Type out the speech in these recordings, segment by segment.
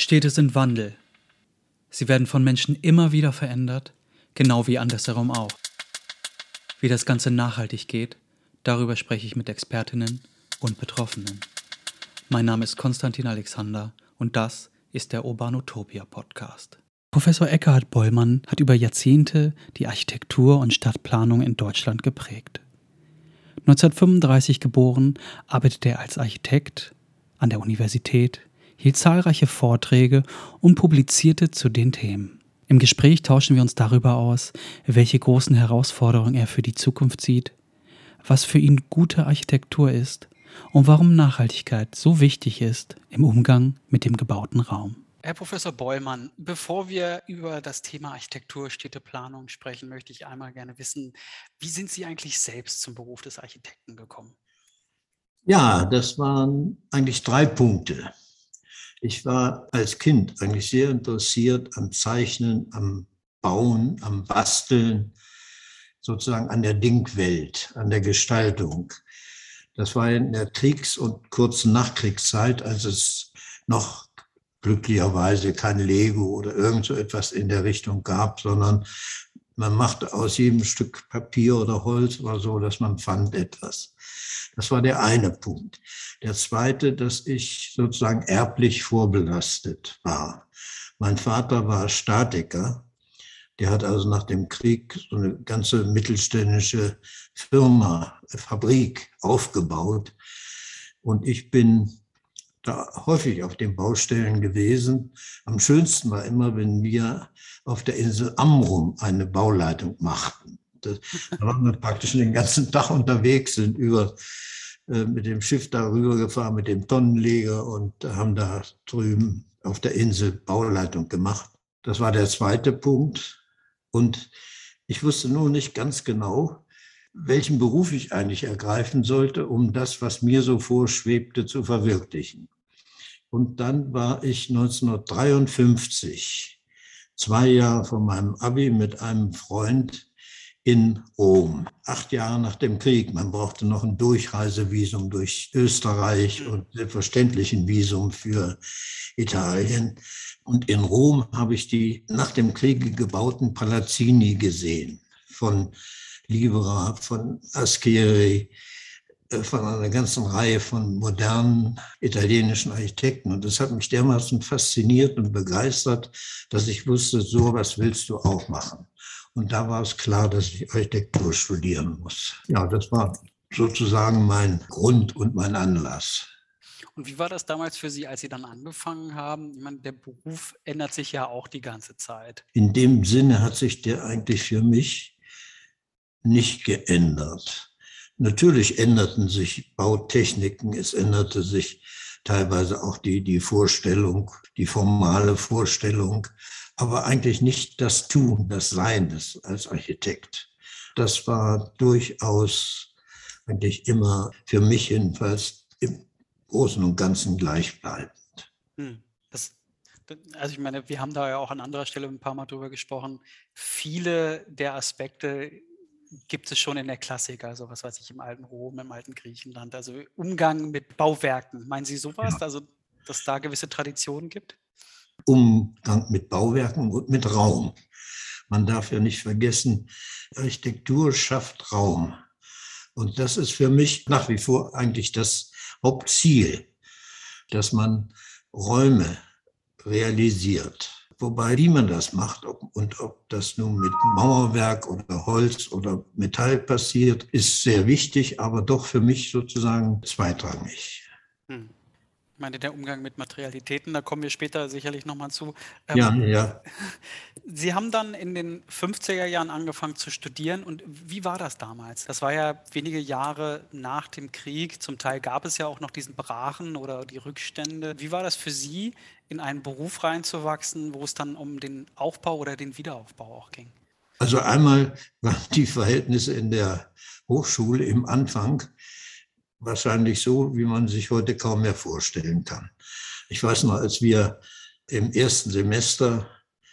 Städte sind Wandel. Sie werden von Menschen immer wieder verändert, genau wie andersherum auch. Wie das Ganze nachhaltig geht, darüber spreche ich mit Expertinnen und Betroffenen. Mein Name ist Konstantin Alexander und das ist der Urbanutopia Podcast. Professor Eckhard Bollmann hat über Jahrzehnte die Architektur und Stadtplanung in Deutschland geprägt. 1935 geboren, arbeitet er als Architekt an der Universität, hielt zahlreiche Vorträge und publizierte zu den Themen. Im Gespräch tauschen wir uns darüber aus, welche großen Herausforderungen er für die Zukunft sieht, was für ihn gute Architektur ist und warum Nachhaltigkeit so wichtig ist im Umgang mit dem gebauten Raum. Herr Professor Bollmann, bevor wir über das Thema Architektur, Städteplanung sprechen, möchte ich einmal gerne wissen, wie sind Sie eigentlich selbst zum Beruf des Architekten gekommen? Ja, das waren eigentlich drei Punkte. Ich war als Kind eigentlich sehr interessiert am Zeichnen, am Bauen, am Basteln, sozusagen an der Dinkwelt, an der Gestaltung. Das war in der Kriegs- und kurzen Nachkriegszeit, als es noch glücklicherweise kein Lego oder irgend so etwas in der Richtung gab, sondern man machte aus jedem Stück Papier oder Holz oder so, dass man fand etwas. Das war der eine Punkt. Der zweite, dass ich sozusagen erblich vorbelastet war. Mein Vater war Statiker. Der hat also nach dem Krieg so eine ganze mittelständische Firma, Fabrik aufgebaut. Und ich bin da häufig auf den Baustellen gewesen. Am schönsten war immer, wenn wir auf der Insel Amrum eine Bauleitung machten. da waren wir praktisch den ganzen Tag unterwegs, sind über äh, mit dem Schiff darüber gefahren, mit dem Tonnenleger und haben da drüben auf der Insel Bauleitung gemacht. Das war der zweite Punkt. Und ich wusste nur nicht ganz genau, welchen Beruf ich eigentlich ergreifen sollte, um das, was mir so vorschwebte, zu verwirklichen. Und dann war ich 1953, zwei Jahre vor meinem Abi, mit einem Freund in Rom, acht Jahre nach dem Krieg. Man brauchte noch ein Durchreisevisum durch Österreich und selbstverständlich ein Visum für Italien. Und in Rom habe ich die nach dem Krieg gebauten Palazzini gesehen von Libera, von Ascheri, von einer ganzen Reihe von modernen italienischen Architekten. Und das hat mich dermaßen fasziniert und begeistert, dass ich wusste, so was willst du auch machen. Und da war es klar, dass ich Architektur studieren muss. Ja, das war sozusagen mein Grund und mein Anlass. Und wie war das damals für Sie, als Sie dann angefangen haben? Ich meine, der Beruf ändert sich ja auch die ganze Zeit. In dem Sinne hat sich der eigentlich für mich nicht geändert. Natürlich änderten sich Bautechniken, es änderte sich teilweise auch die, die Vorstellung, die formale Vorstellung aber eigentlich nicht das Tun, das Sein des, als Architekt. Das war durchaus eigentlich immer für mich jedenfalls im Großen und Ganzen gleichbleibend. Hm. Das, also ich meine, wir haben da ja auch an anderer Stelle ein paar Mal drüber gesprochen. Viele der Aspekte gibt es schon in der Klassik, also was weiß ich, im alten Rom, im alten Griechenland. Also Umgang mit Bauwerken. Meinen Sie sowas? Ja. Also, dass da gewisse Traditionen gibt? Umgang mit Bauwerken und mit Raum. Man darf ja nicht vergessen, Architektur schafft Raum. Und das ist für mich nach wie vor eigentlich das Hauptziel, dass man Räume realisiert. Wobei, wie man das macht ob, und ob das nun mit Mauerwerk oder Holz oder Metall passiert, ist sehr wichtig, aber doch für mich sozusagen zweitrangig. Hm. Ich meine, der Umgang mit Materialitäten, da kommen wir später sicherlich nochmal zu. Ähm, ja, ja. Sie haben dann in den 50er Jahren angefangen zu studieren. Und wie war das damals? Das war ja wenige Jahre nach dem Krieg. Zum Teil gab es ja auch noch diesen Brachen oder die Rückstände. Wie war das für Sie, in einen Beruf reinzuwachsen, wo es dann um den Aufbau oder den Wiederaufbau auch ging? Also einmal waren die Verhältnisse in der Hochschule im Anfang wahrscheinlich so, wie man sich heute kaum mehr vorstellen kann. Ich weiß noch, als wir im ersten Semester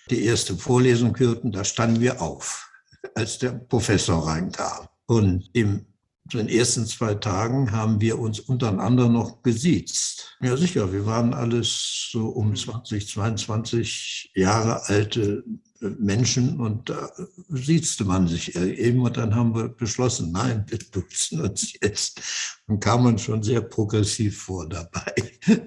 die erste Vorlesung hörten, da standen wir auf, als der Professor reinkam. Und im zu den ersten zwei Tagen haben wir uns untereinander noch gesiezt. Ja, sicher, wir waren alles so um 20, 22 Jahre alte Menschen und da siezte man sich eben und dann haben wir beschlossen, nein, wir duzen uns jetzt. Und kam man schon sehr progressiv vor dabei.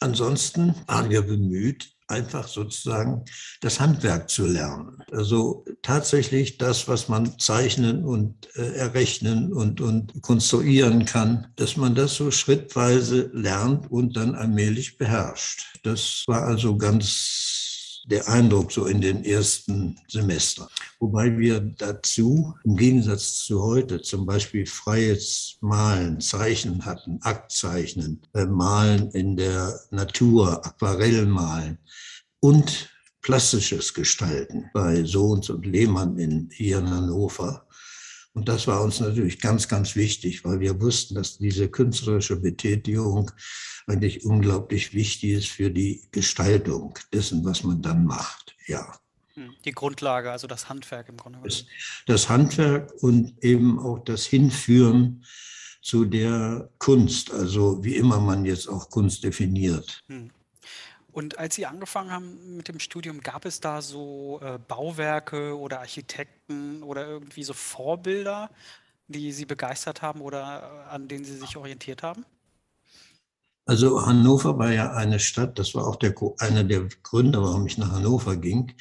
Ansonsten waren wir bemüht, einfach sozusagen das Handwerk zu lernen. Also tatsächlich das, was man zeichnen und äh, errechnen und, und konstruieren kann, dass man das so schrittweise lernt und dann allmählich beherrscht. Das war also ganz der Eindruck so in den ersten Semestern. Wobei wir dazu im Gegensatz zu heute zum Beispiel freies Malen, Zeichnen hatten, Aktzeichnen, äh, Malen in der Natur, Aquarellmalen und plastisches Gestalten bei Sohns und Lehmann in, hier in Hannover. Und das war uns natürlich ganz, ganz wichtig, weil wir wussten, dass diese künstlerische Betätigung eigentlich unglaublich wichtig ist für die Gestaltung dessen, was man dann macht. Ja. Hm, die Grundlage, also das Handwerk im Grunde. Das, das Handwerk und eben auch das Hinführen zu der Kunst, also wie immer man jetzt auch Kunst definiert. Hm. Und als Sie angefangen haben mit dem Studium, gab es da so äh, Bauwerke oder Architekten oder irgendwie so Vorbilder, die Sie begeistert haben oder äh, an denen Sie sich orientiert haben? Also Hannover war ja eine Stadt, das war auch der, einer der Gründe, warum ich nach Hannover ging,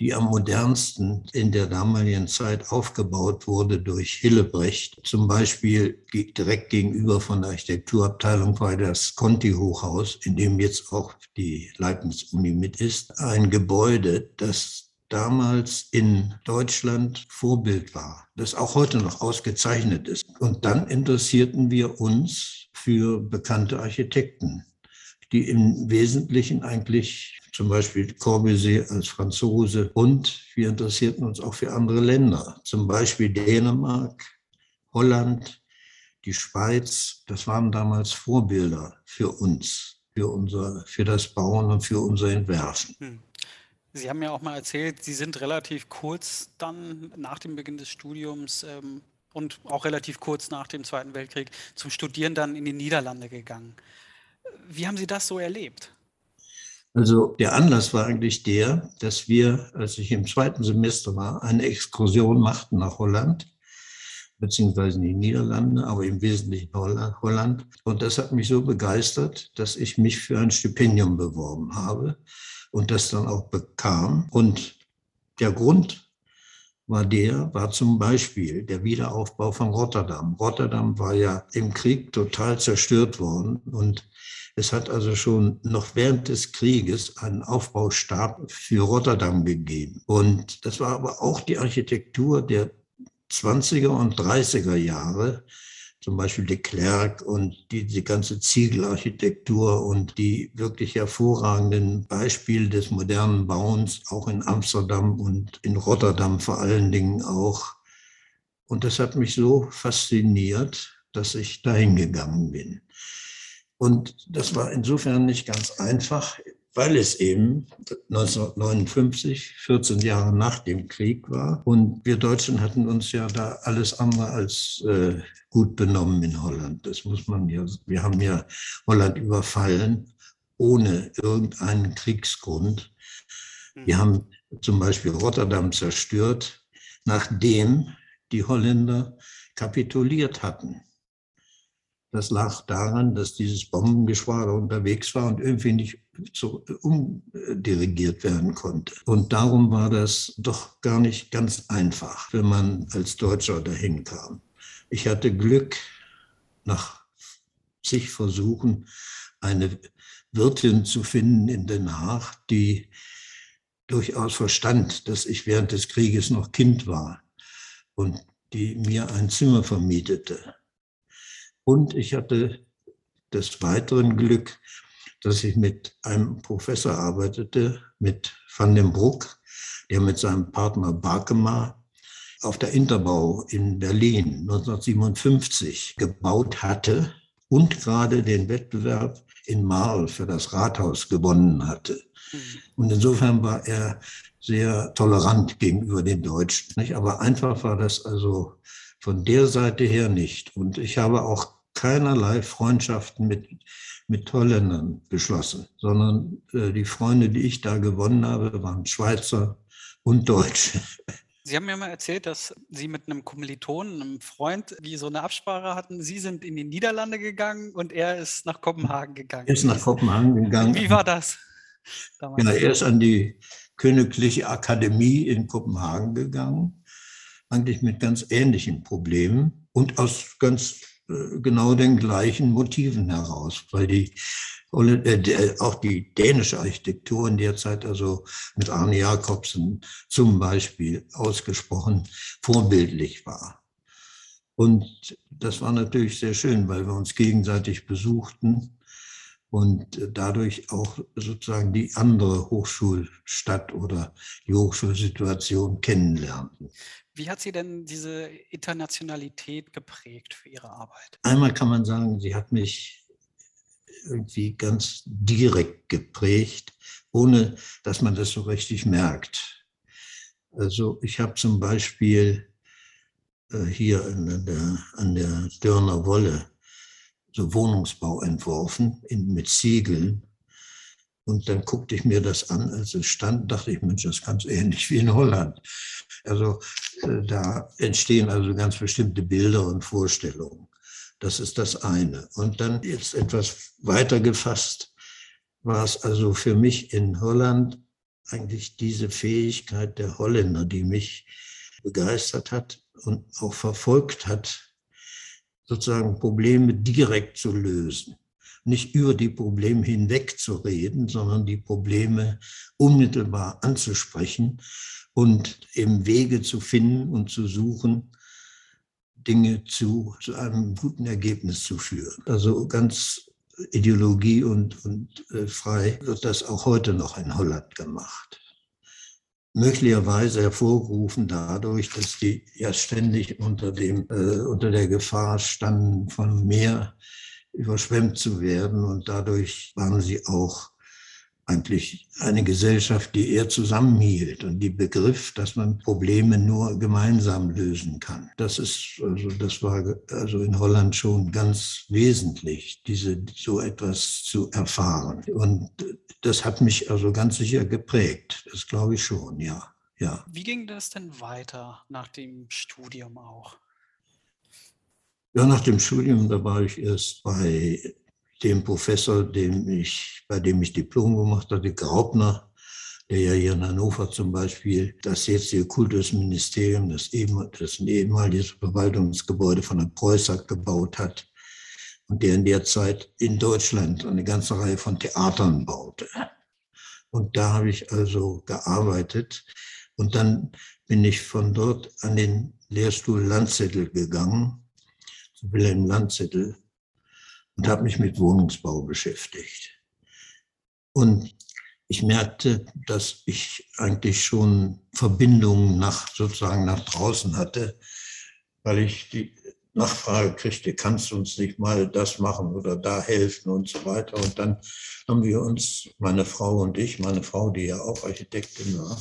die am modernsten in der damaligen Zeit aufgebaut wurde durch Hillebrecht. Zum Beispiel direkt gegenüber von der Architekturabteilung war das Conti-Hochhaus, in dem jetzt auch die Leibniz-Uni mit ist, ein Gebäude, das damals in Deutschland Vorbild war, das auch heute noch ausgezeichnet ist. Und dann interessierten wir uns für bekannte Architekten, die im Wesentlichen eigentlich zum Beispiel Corbusier als Franzose. Und wir interessierten uns auch für andere Länder, zum Beispiel Dänemark, Holland, die Schweiz. Das waren damals Vorbilder für uns, für, unser, für das Bauen und für unser Entwerfen. Hm. Sie haben ja auch mal erzählt, Sie sind relativ kurz dann nach dem Beginn des Studiums ähm, und auch relativ kurz nach dem Zweiten Weltkrieg zum Studieren dann in die Niederlande gegangen. Wie haben Sie das so erlebt? Also der Anlass war eigentlich der, dass wir, als ich im zweiten Semester war, eine Exkursion machten nach Holland, beziehungsweise in die Niederlande, aber im Wesentlichen Holland. Und das hat mich so begeistert, dass ich mich für ein Stipendium beworben habe und das dann auch bekam. Und der Grund war der, war zum Beispiel der Wiederaufbau von Rotterdam. Rotterdam war ja im Krieg total zerstört worden und es hat also schon noch während des Krieges einen Aufbaustab für Rotterdam gegeben. Und das war aber auch die Architektur der 20er und 30er Jahre, zum Beispiel de Klerk und die, die ganze Ziegelarchitektur und die wirklich hervorragenden Beispiele des modernen Bauens, auch in Amsterdam und in Rotterdam vor allen Dingen auch. Und das hat mich so fasziniert, dass ich dahin gegangen bin. Und das war insofern nicht ganz einfach, weil es eben 1959, 14 Jahre nach dem Krieg war. Und wir Deutschen hatten uns ja da alles andere als äh, gut benommen in Holland. Das muss man ja, wir haben ja Holland überfallen ohne irgendeinen Kriegsgrund. Wir haben zum Beispiel Rotterdam zerstört, nachdem die Holländer kapituliert hatten. Das lag daran, dass dieses Bombengeschwader unterwegs war und irgendwie nicht so umdirigiert werden konnte. Und darum war das doch gar nicht ganz einfach, wenn man als Deutscher dahin kam. Ich hatte Glück, nach zig Versuchen eine Wirtin zu finden in Den Haag, die durchaus verstand, dass ich während des Krieges noch Kind war und die mir ein Zimmer vermietete. Und ich hatte des weiteren Glück, dass ich mit einem Professor arbeitete, mit Van den Broek, der mit seinem Partner Barkema auf der Interbau in Berlin 1957 gebaut hatte und gerade den Wettbewerb in Marl für das Rathaus gewonnen hatte. Mhm. Und insofern war er sehr tolerant gegenüber den Deutschen. Nicht? Aber einfach war das also von der Seite her nicht. Und ich habe auch keinerlei Freundschaften mit, mit Holländern geschlossen, sondern äh, die Freunde, die ich da gewonnen habe, waren Schweizer und Deutsche. Sie haben mir mal erzählt, dass Sie mit einem Kommilitonen, einem Freund, wie so eine Absprache hatten. Sie sind in die Niederlande gegangen und er ist nach Kopenhagen gegangen. Er ist nach Kopenhagen gegangen. Wie war das? Damals? Genau, er ist an die Königliche Akademie in Kopenhagen gegangen, eigentlich mit ganz ähnlichen Problemen und aus ganz genau den gleichen Motiven heraus, weil die äh, auch die dänische Architektur in der Zeit, also mit Arne Jacobsen zum Beispiel ausgesprochen vorbildlich war. Und das war natürlich sehr schön, weil wir uns gegenseitig besuchten und dadurch auch sozusagen die andere Hochschulstadt oder die Hochschulsituation kennenlernten. Wie hat sie denn diese Internationalität geprägt für Ihre Arbeit? Einmal kann man sagen, sie hat mich irgendwie ganz direkt geprägt, ohne dass man das so richtig merkt. Also ich habe zum Beispiel äh, hier an der, an der Dörner Wolle so Wohnungsbau entworfen in, mit Ziegeln. Und dann guckte ich mir das an, als es stand, dachte ich, Mensch, das ist ganz ähnlich wie in Holland. Also äh, da entstehen also ganz bestimmte Bilder und Vorstellungen. Das ist das eine. Und dann jetzt etwas weiter gefasst, war es also für mich in Holland eigentlich diese Fähigkeit der Holländer, die mich begeistert hat und auch verfolgt hat, sozusagen Probleme direkt zu lösen. Nicht über die Probleme hinweg zu reden, sondern die Probleme unmittelbar anzusprechen und im Wege zu finden und zu suchen, Dinge zu, zu einem guten Ergebnis zu führen. Also ganz Ideologie und, und äh, frei wird das auch heute noch in Holland gemacht möglicherweise hervorgerufen dadurch, dass die ja ständig unter, dem, äh, unter der Gefahr standen, von Meer überschwemmt zu werden. Und dadurch waren sie auch eigentlich eine Gesellschaft, die eher zusammenhielt und die Begriff, dass man Probleme nur gemeinsam lösen kann. Das ist, also das war also in Holland schon ganz wesentlich, diese, so etwas zu erfahren. Und das hat mich also ganz sicher geprägt. Das glaube ich schon, ja. ja. Wie ging das denn weiter nach dem Studium auch? Ja, nach dem Studium, da war ich erst bei dem Professor, dem ich, bei dem ich Diplom gemacht hatte, Graupner, der ja hier in Hannover zum Beispiel das jetzige Kultusministerium, das, das ehemalige Verwaltungsgebäude von der Preußer gebaut hat und der in der Zeit in Deutschland eine ganze Reihe von Theatern baute. Und da habe ich also gearbeitet und dann bin ich von dort an den Lehrstuhl Landzettel gegangen, Wilhelm Landzettel, und habe mich mit Wohnungsbau beschäftigt. Und ich merkte, dass ich eigentlich schon Verbindungen nach, sozusagen nach draußen hatte, weil ich die Nachfrage kriegte, kannst du uns nicht mal das machen oder da helfen und so weiter. Und dann haben wir uns, meine Frau und ich, meine Frau, die ja auch Architektin war,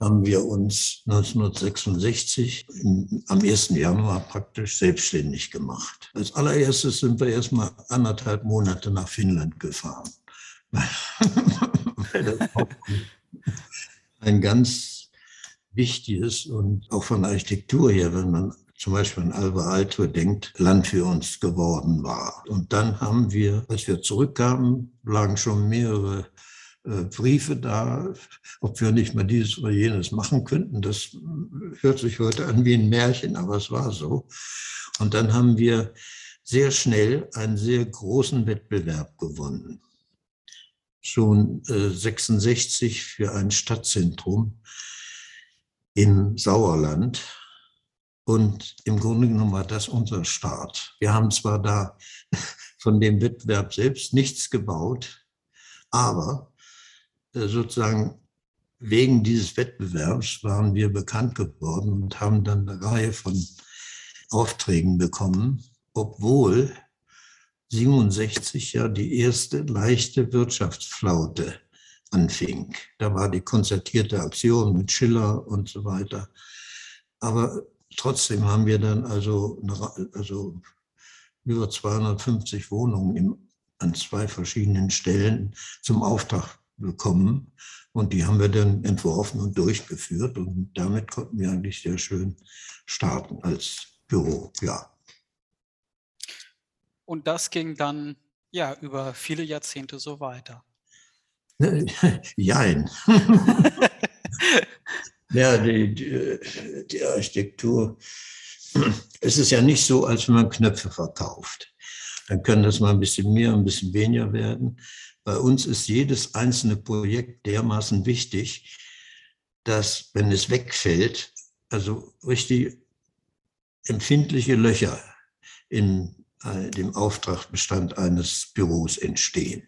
haben wir uns 1966 im, am 1. Januar praktisch selbstständig gemacht. Als allererstes sind wir erstmal anderthalb Monate nach Finnland gefahren. ein ganz wichtiges und auch von Architektur her, wenn man zum Beispiel an Alba Alto denkt, Land für uns geworden war. Und dann haben wir, als wir zurückkamen, lagen schon mehrere äh, Briefe da, ob wir nicht mal dieses oder jenes machen könnten. Das hört sich heute an wie ein Märchen, aber es war so. Und dann haben wir sehr schnell einen sehr großen Wettbewerb gewonnen. Schon äh, 66 für ein Stadtzentrum im Sauerland. Und im Grunde genommen war das unser Start. Wir haben zwar da von dem Wettbewerb selbst nichts gebaut, aber sozusagen wegen dieses Wettbewerbs waren wir bekannt geworden und haben dann eine Reihe von Aufträgen bekommen, obwohl 67 ja die erste leichte Wirtschaftsflaute anfing. Da war die konzertierte Aktion mit Schiller und so weiter. Aber trotzdem haben wir dann also, also über 250 Wohnungen im, an zwei verschiedenen Stellen zum Auftrag bekommen. Und die haben wir dann entworfen und durchgeführt. Und damit konnten wir eigentlich sehr schön starten als Büro, ja. Und das ging dann ja über viele Jahrzehnte so weiter. Jein. ja, die, die, die Architektur, es ist ja nicht so, als wenn man Knöpfe verkauft. Dann können das mal ein bisschen mehr, ein bisschen weniger werden. Bei uns ist jedes einzelne Projekt dermaßen wichtig, dass, wenn es wegfällt, also richtig empfindliche Löcher in äh, dem Auftragsbestand eines Büros entstehen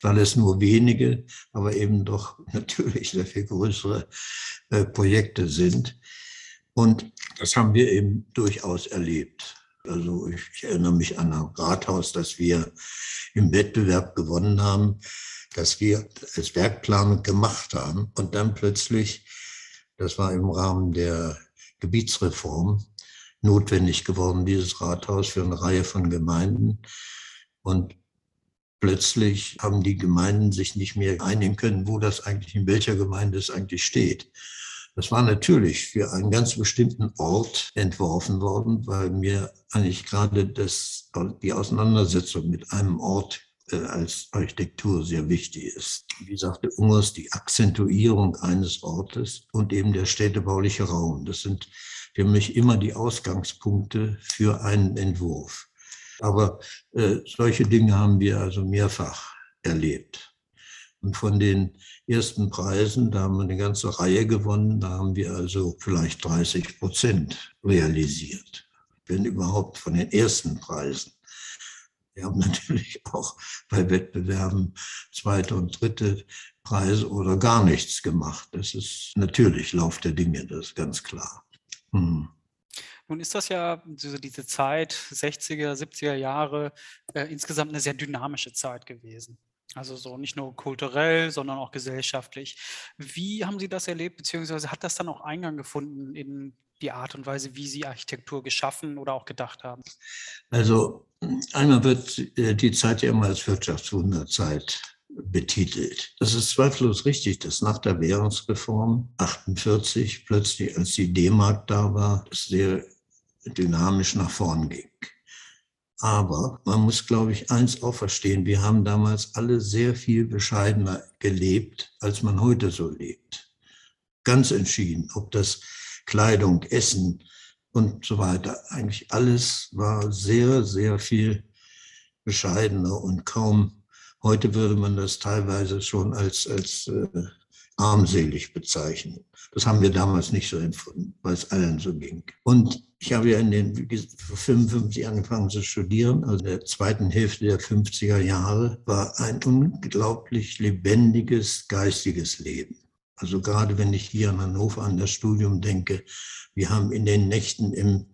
weil es nur wenige, aber eben doch natürlich sehr viel größere äh, Projekte sind. Und das haben wir eben durchaus erlebt. Also ich, ich erinnere mich an ein Rathaus, das wir im Wettbewerb gewonnen haben, dass wir als Werkplanung gemacht haben und dann plötzlich, das war im Rahmen der Gebietsreform, notwendig geworden, dieses Rathaus für eine Reihe von Gemeinden. Und plötzlich haben die Gemeinden sich nicht mehr einigen können, wo das eigentlich, in welcher Gemeinde es eigentlich steht. Das war natürlich für einen ganz bestimmten Ort entworfen worden, weil mir eigentlich gerade das, die Auseinandersetzung mit einem Ort äh, als Architektur sehr wichtig ist. Wie sagte Ungers, die Akzentuierung eines Ortes und eben der städtebauliche Raum. Das sind für mich immer die Ausgangspunkte für einen Entwurf. Aber äh, solche Dinge haben wir also mehrfach erlebt. Und von den ersten Preisen, da haben wir eine ganze Reihe gewonnen, da haben wir also vielleicht 30 Prozent realisiert, wenn überhaupt von den ersten Preisen. Wir haben natürlich auch bei Wettbewerben zweite und dritte Preise oder gar nichts gemacht. Das ist natürlich Lauf der Dinge, das ist ganz klar. Hm. Nun ist das ja diese Zeit, 60er, 70er Jahre, äh, insgesamt eine sehr dynamische Zeit gewesen. Also so nicht nur kulturell, sondern auch gesellschaftlich. Wie haben Sie das erlebt, beziehungsweise hat das dann auch Eingang gefunden in die Art und Weise, wie Sie Architektur geschaffen oder auch gedacht haben? Also einmal wird äh, die Zeit ja immer als Wirtschaftswunderzeit betitelt. Das ist zweifellos richtig, dass nach der Währungsreform 48 plötzlich, als die D-Mark da war, sehr dynamisch nach vorn ging. Aber man muss, glaube ich, eins auch verstehen. Wir haben damals alle sehr viel bescheidener gelebt, als man heute so lebt. Ganz entschieden, ob das Kleidung, Essen und so weiter, eigentlich alles war sehr, sehr viel bescheidener und kaum, heute würde man das teilweise schon als, als äh, armselig bezeichnen. Das haben wir damals nicht so empfunden, weil es allen so ging. Und ich habe ja in den 55 angefangen zu studieren, also in der zweiten Hälfte der 50er Jahre, war ein unglaublich lebendiges geistiges Leben. Also gerade wenn ich hier in Hannover an das Studium denke, wir haben in den Nächten im,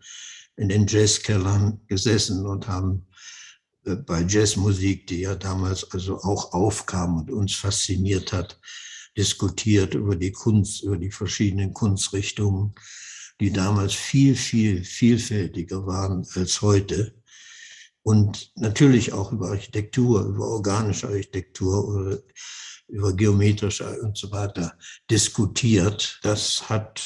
in den Jazzkellern gesessen und haben äh, bei Jazzmusik, die ja damals also auch aufkam und uns fasziniert hat, diskutiert über die Kunst, über die verschiedenen Kunstrichtungen, die damals viel, viel vielfältiger waren als heute. Und natürlich auch über Architektur, über organische Architektur oder über geometrische und so weiter diskutiert. Das hat,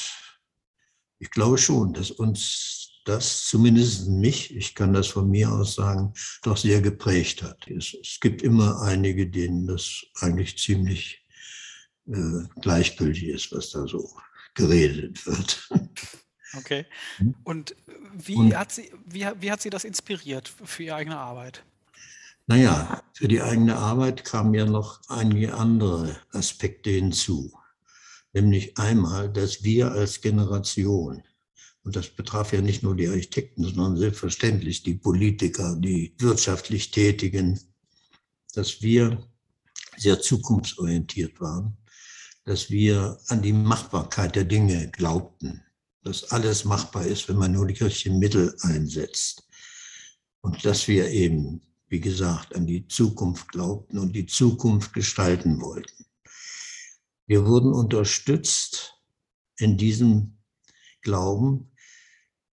ich glaube schon, dass uns das zumindest mich, ich kann das von mir aus sagen, doch sehr geprägt hat. Es, es gibt immer einige, denen das eigentlich ziemlich äh, gleichgültig ist, was da so geredet wird. Okay. Hm? Und wie, Und, hat sie, wie, wie hat sie das inspiriert für ihre eigene Arbeit? Naja, für die eigene Arbeit kamen ja noch einige andere Aspekte hinzu. Nämlich einmal, dass wir als Generation, und das betraf ja nicht nur die Architekten, sondern selbstverständlich die Politiker, die wirtschaftlich Tätigen, dass wir sehr zukunftsorientiert waren dass wir an die Machbarkeit der Dinge glaubten, dass alles machbar ist, wenn man nur die richtigen Mittel einsetzt. Und dass wir eben, wie gesagt, an die Zukunft glaubten und die Zukunft gestalten wollten. Wir wurden unterstützt in diesem Glauben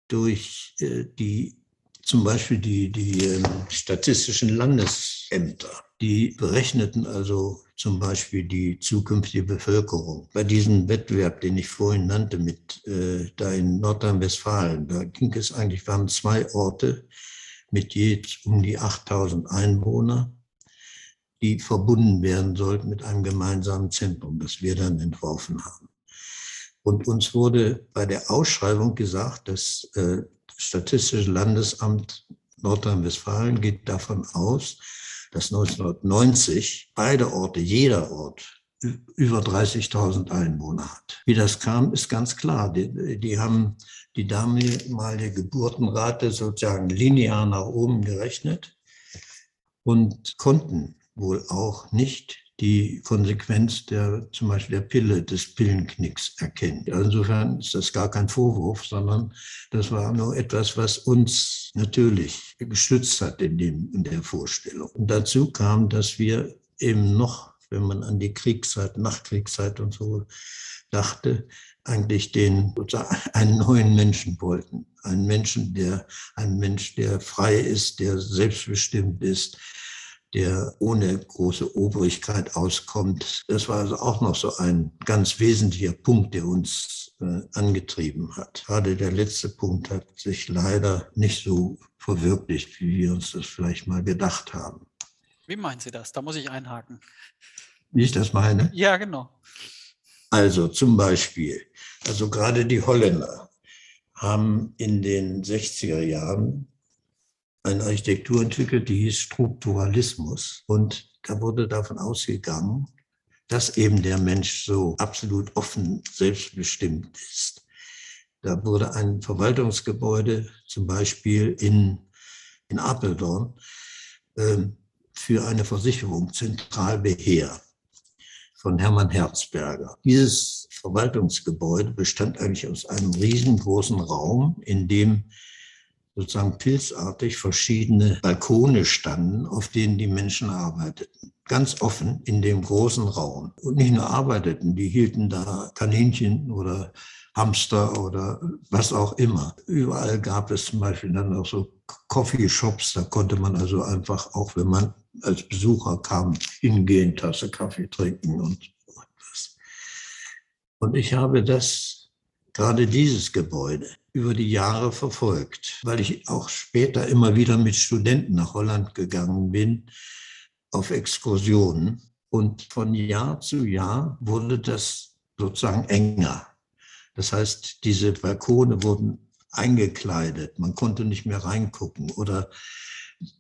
durch äh, die zum Beispiel die, die ähm, statistischen Landesämter. Die berechneten also zum Beispiel die zukünftige Bevölkerung. Bei diesem Wettbewerb, den ich vorhin nannte, mit äh, da in Nordrhein-Westfalen, da ging es eigentlich, waren zwei Orte mit je um die 8000 Einwohner, die verbunden werden sollten mit einem gemeinsamen Zentrum, das wir dann entworfen haben. Und uns wurde bei der Ausschreibung gesagt, das äh, Statistische Landesamt Nordrhein-Westfalen geht davon aus, dass 1990 beide Orte, jeder Ort, über 30.000 Einwohner hat. Wie das kam, ist ganz klar. Die, die haben die damalige Geburtenrate sozusagen linear nach oben gerechnet und konnten wohl auch nicht die Konsequenz der zum Beispiel der Pille, des Pillenknicks erkennen. insofern ist das gar kein Vorwurf, sondern das war nur etwas, was uns natürlich gestützt hat in, dem, in der Vorstellung. Und dazu kam, dass wir eben noch, wenn man an die Kriegszeit, Nachkriegszeit und so dachte, eigentlich den einen neuen Menschen wollten. Einen Menschen, der ein Mensch, der frei ist, der selbstbestimmt ist, der ohne große Obrigkeit auskommt. Das war also auch noch so ein ganz wesentlicher Punkt, der uns äh, angetrieben hat. Gerade der letzte Punkt hat sich leider nicht so verwirklicht, wie wir uns das vielleicht mal gedacht haben. Wie meinen Sie das? Da muss ich einhaken. Wie ich das meine? Ja, genau. Also zum Beispiel, also gerade die Holländer haben in den 60er Jahren eine Architektur entwickelt, die hieß Strukturalismus. Und da wurde davon ausgegangen, dass eben der Mensch so absolut offen selbstbestimmt ist. Da wurde ein Verwaltungsgebäude zum Beispiel in, in Apeldoorn äh, für eine Versicherung zentral beheer von Hermann Herzberger. Dieses Verwaltungsgebäude bestand eigentlich aus einem riesengroßen Raum, in dem sozusagen pilzartig verschiedene Balkone standen, auf denen die Menschen arbeiteten. Ganz offen in dem großen Raum. Und nicht nur arbeiteten, die hielten da Kaninchen oder Hamster oder was auch immer. Überall gab es zum Beispiel dann auch so Coffeeshops, da konnte man also einfach, auch wenn man als Besucher kam, hingehen, Tasse Kaffee trinken und etwas. Und ich habe das, gerade dieses Gebäude, über die Jahre verfolgt, weil ich auch später immer wieder mit Studenten nach Holland gegangen bin auf Exkursionen. Und von Jahr zu Jahr wurde das sozusagen enger. Das heißt, diese Balkone wurden eingekleidet, man konnte nicht mehr reingucken oder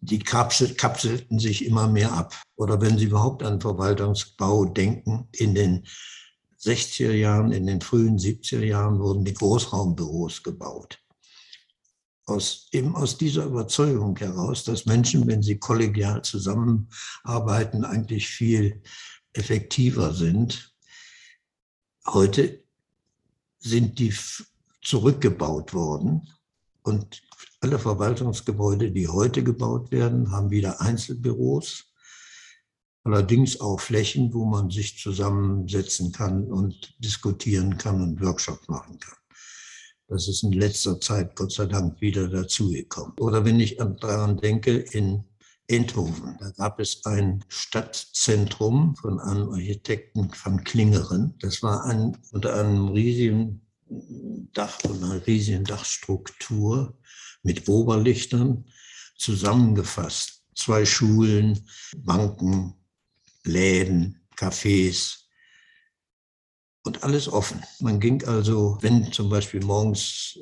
die Kapsel, kapselten sich immer mehr ab. Oder wenn Sie überhaupt an Verwaltungsbau denken, in den 60er Jahren, in den frühen 70er Jahren wurden die Großraumbüros gebaut. Aus, eben aus dieser Überzeugung heraus, dass Menschen, wenn sie kollegial zusammenarbeiten, eigentlich viel effektiver sind. Heute sind die zurückgebaut worden und alle Verwaltungsgebäude, die heute gebaut werden, haben wieder Einzelbüros allerdings auch Flächen, wo man sich zusammensetzen kann und diskutieren kann und Workshops machen kann. Das ist in letzter Zeit Gott sei Dank wieder dazugekommen. Oder wenn ich daran denke, in Enthoven, da gab es ein Stadtzentrum von einem Architekten van Klingeren. Das war ein, unter einem riesigen Dach und einer riesigen Dachstruktur mit Oberlichtern zusammengefasst. Zwei Schulen, Banken, Läden, Cafés und alles offen. Man ging also, wenn zum Beispiel morgens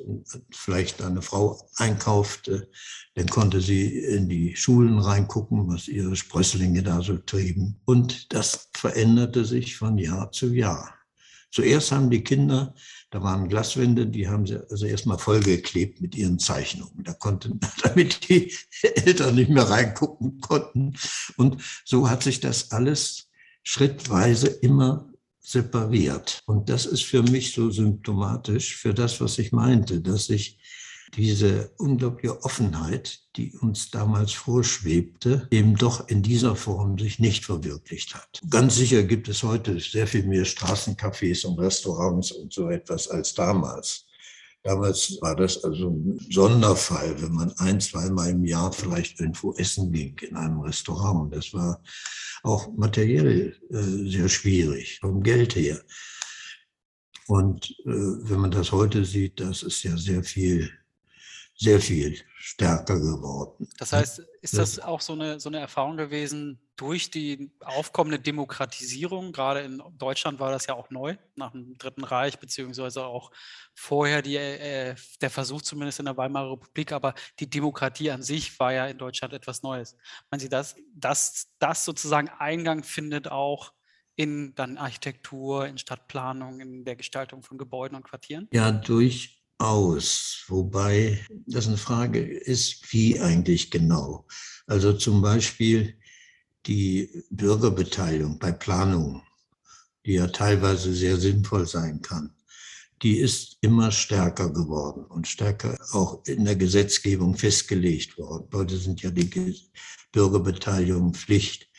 vielleicht eine Frau einkaufte, dann konnte sie in die Schulen reingucken, was ihre Sprösslinge da so trieben. Und das veränderte sich von Jahr zu Jahr. Zuerst haben die Kinder, da waren Glaswände, die haben sie also erstmal vollgeklebt mit ihren Zeichnungen. Da konnten, damit die Eltern nicht mehr reingucken konnten. Und so hat sich das alles schrittweise immer separiert. Und das ist für mich so symptomatisch für das, was ich meinte, dass sich diese unglaubliche Offenheit, die uns damals vorschwebte, eben doch in dieser Form sich nicht verwirklicht hat. Ganz sicher gibt es heute sehr viel mehr Straßencafés und Restaurants und so etwas als damals. Damals war das also ein Sonderfall, wenn man ein, zweimal im Jahr vielleicht irgendwo essen ging in einem Restaurant. Das war auch materiell äh, sehr schwierig, vom Geld her. Und äh, wenn man das heute sieht, das ist ja sehr viel, sehr viel stärker geworden. Das heißt, ist das auch so eine, so eine Erfahrung gewesen durch die aufkommende Demokratisierung? Gerade in Deutschland war das ja auch neu, nach dem Dritten Reich, beziehungsweise auch vorher die, äh, der Versuch zumindest in der Weimarer Republik, aber die Demokratie an sich war ja in Deutschland etwas Neues. Meinen Sie, dass, dass das sozusagen Eingang findet auch in dann Architektur, in Stadtplanung, in der Gestaltung von Gebäuden und Quartieren? Ja, durch aus, wobei das eine Frage ist, wie eigentlich genau. Also zum Beispiel die Bürgerbeteiligung bei Planungen, die ja teilweise sehr sinnvoll sein kann, die ist immer stärker geworden und stärker auch in der Gesetzgebung festgelegt worden. Heute sind ja die Bürgerbeteiligung Pflicht.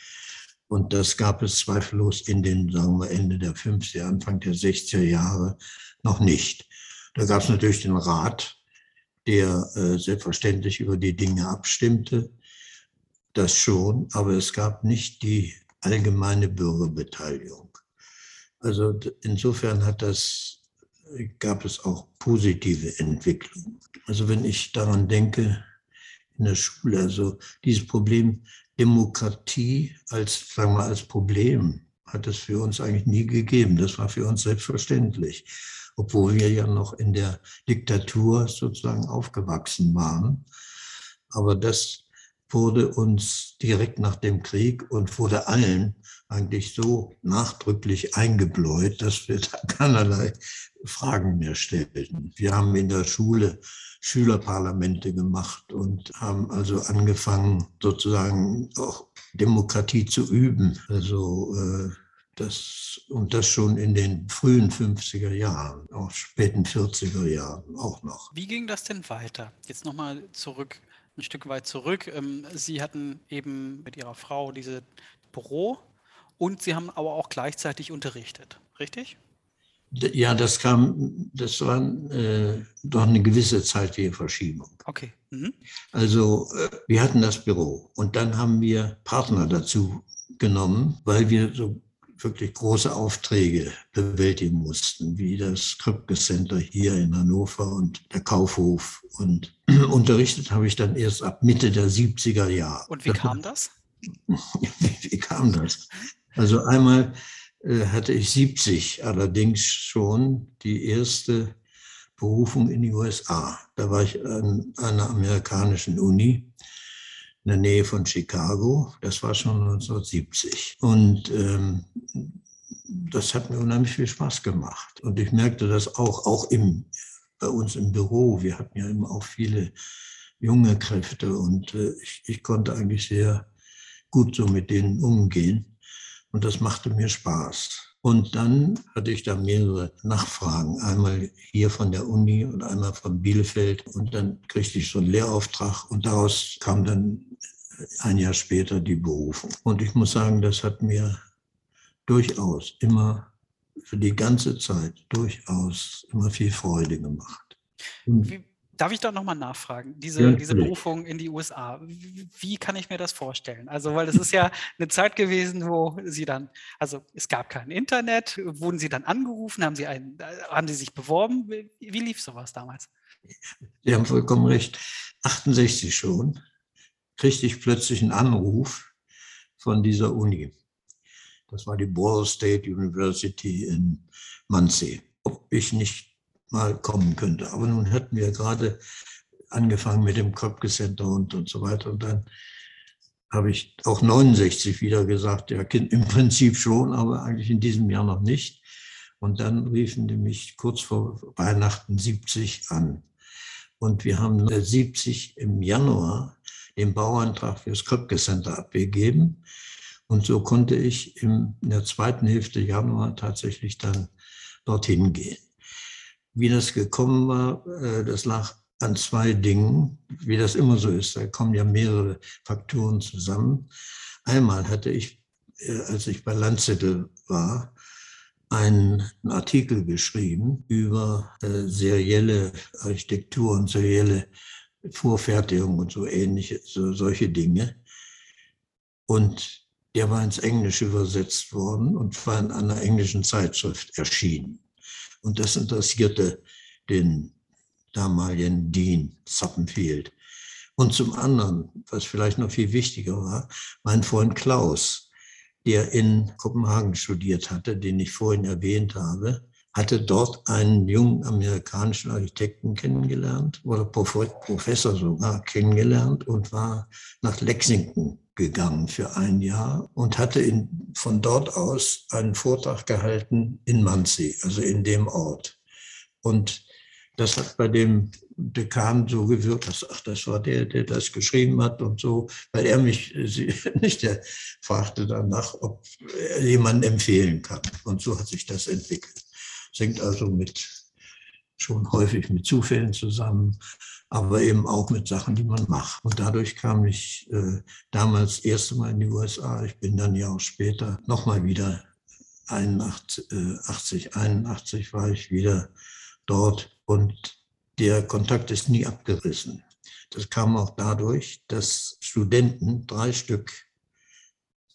Und das gab es zweifellos in den, sagen wir, Ende der 50er, Anfang der 60er Jahre noch nicht. Da gab es natürlich den Rat, der äh, selbstverständlich über die Dinge abstimmte. Das schon, aber es gab nicht die allgemeine Bürgerbeteiligung. Also insofern hat das, gab es auch positive Entwicklungen. Also wenn ich daran denke, in der Schule, also dieses Problem Demokratie als, sagen wir, als Problem hat es für uns eigentlich nie gegeben. Das war für uns selbstverständlich obwohl wir ja noch in der Diktatur sozusagen aufgewachsen waren. Aber das wurde uns direkt nach dem Krieg und wurde allen eigentlich so nachdrücklich eingebläut, dass wir da keinerlei Fragen mehr stellten. Wir haben in der Schule Schülerparlamente gemacht und haben also angefangen, sozusagen auch Demokratie zu üben. Also äh, das, und das schon in den frühen 50er Jahren, auch späten 40er Jahren auch noch. Wie ging das denn weiter? Jetzt nochmal zurück, ein Stück weit zurück. Ähm, Sie hatten eben mit Ihrer Frau diese Büro und Sie haben aber auch gleichzeitig unterrichtet, richtig? Ja, das kam, das war äh, doch eine gewisse zeitliche Verschiebung. Okay. Mhm. Also äh, wir hatten das Büro und dann haben wir Partner dazu genommen, weil wir so wirklich große Aufträge bewältigen mussten, wie das Kröpke Center hier in Hannover und der Kaufhof. Und unterrichtet habe ich dann erst ab Mitte der 70er Jahre. Und wie kam das? wie, wie kam das? Also einmal äh, hatte ich 70 allerdings schon die erste Berufung in die USA. Da war ich an einer amerikanischen Uni in der Nähe von Chicago. Das war schon 1970. Und ähm, das hat mir unheimlich viel Spaß gemacht. Und ich merkte das auch, auch im, bei uns im Büro. Wir hatten ja immer auch viele junge Kräfte und äh, ich, ich konnte eigentlich sehr gut so mit denen umgehen. Und das machte mir Spaß. Und dann hatte ich da mehrere Nachfragen. Einmal hier von der Uni und einmal von Bielefeld. Und dann kriegte ich so einen Lehrauftrag und daraus kam dann ein Jahr später die Berufung. Und ich muss sagen, das hat mir durchaus immer für die ganze Zeit durchaus immer viel Freude gemacht. Wie, darf ich da nochmal nachfragen? Diese, ja, diese Berufung in die USA, wie, wie, kann ich mir das vorstellen? Also, weil es ist ja eine Zeit gewesen, wo Sie dann, also es gab kein Internet, wurden Sie dann angerufen, haben Sie, einen, haben Sie sich beworben? Wie, wie lief sowas damals? Sie haben vollkommen recht. 68 schon kriegte ich plötzlich einen Anruf von dieser Uni. Das war die Ball State University in Muncie, ob ich nicht mal kommen könnte. Aber nun hatten wir gerade angefangen mit dem Köpke Center und, und so weiter. Und dann habe ich auch 69 wieder gesagt, ja, im Prinzip schon, aber eigentlich in diesem Jahr noch nicht. Und dann riefen die mich kurz vor Weihnachten 70 an. Und wir haben 70 im Januar den Bauantrag fürs Köpke Center abgegeben. Und so konnte ich in der zweiten Hälfte Januar tatsächlich dann dorthin gehen. Wie das gekommen war, äh, das lag an zwei Dingen, wie das immer so ist. Da kommen ja mehrere Faktoren zusammen. Einmal hatte ich, äh, als ich bei Landzettel war, einen Artikel geschrieben über äh, serielle Architektur und serielle Vorfertigung und so ähnliche, so, solche Dinge. Und der war ins Englische übersetzt worden und war in einer englischen Zeitschrift erschienen. Und das interessierte den damaligen Dean Suppenfield. Und zum anderen, was vielleicht noch viel wichtiger war, mein Freund Klaus, der in Kopenhagen studiert hatte, den ich vorhin erwähnt habe, hatte dort einen jungen amerikanischen Architekten kennengelernt oder Professor sogar kennengelernt und war nach Lexington gegangen für ein Jahr und hatte in, von dort aus einen Vortrag gehalten in Muncie, also in dem Ort. Und das hat bei dem Dekan so gewirkt, dass, ach, das war der, der das geschrieben hat und so, weil er mich nicht, der fragte danach, ob er jemanden empfehlen kann. Und so hat sich das entwickelt. Es hängt also mit, schon häufig mit Zufällen zusammen, aber eben auch mit Sachen, die man macht. Und dadurch kam ich äh, damals das erste Mal in die USA. Ich bin dann ja auch später nochmal wieder 81, äh, 80, 81 war ich wieder dort und der Kontakt ist nie abgerissen. Das kam auch dadurch, dass Studenten, drei Stück,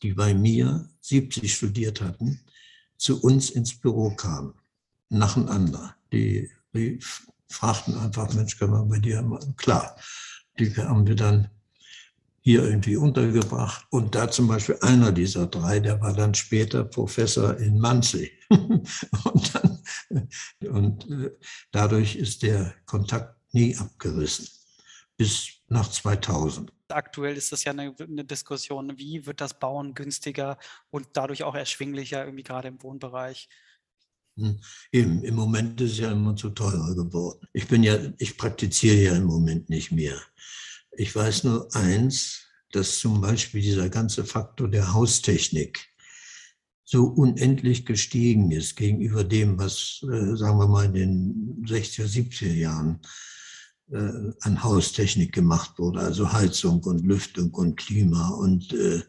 die bei mir 70 studiert hatten, zu uns ins Büro kamen, nacheinander. Die, die fragten einfach, Mensch, können wir bei dir mal? Klar, die haben wir dann hier irgendwie untergebracht. Und da zum Beispiel einer dieser drei, der war dann später Professor in Muncie. und, dann, und äh, dadurch ist der Kontakt nie abgerissen, bis nach 2000. Aktuell ist das ja eine, eine, Diskussion, wie wird das Bauen günstiger und dadurch auch erschwinglicher, irgendwie gerade im Wohnbereich. Hm, eben, im Moment ist es ja immer zu teuer geworden. Ich bin ja, ich praktiziere ja im Moment nicht mehr. Ich weiß nur eins, dass zum Beispiel dieser ganze Faktor der Haustechnik so unendlich gestiegen ist gegenüber dem, was, äh, sagen wir mal, in den 60er, 70er Jahren äh, an Haustechnik gemacht wurde, also Heizung und Lüftung und Klima und äh,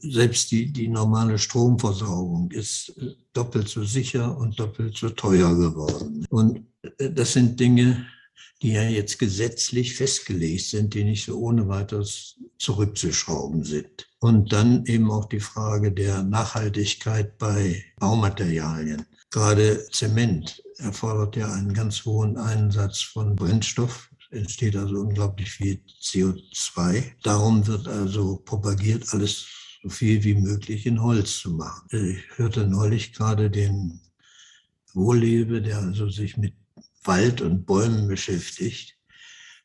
selbst die, die normale Stromversorgung ist äh, doppelt so sicher und doppelt so teuer geworden. Und äh, das sind Dinge, die ja jetzt gesetzlich festgelegt sind, die nicht so ohne weiteres zurückzuschrauben sind. Und dann eben auch die Frage der Nachhaltigkeit bei Baumaterialien. Gerade Zement erfordert ja einen ganz hohen Einsatz von Brennstoff. Entsteht also unglaublich viel CO2. Darum wird also propagiert, alles so viel wie möglich in Holz zu machen. Ich hörte neulich gerade den Wohllebe, der also sich mit Wald und Bäumen beschäftigt,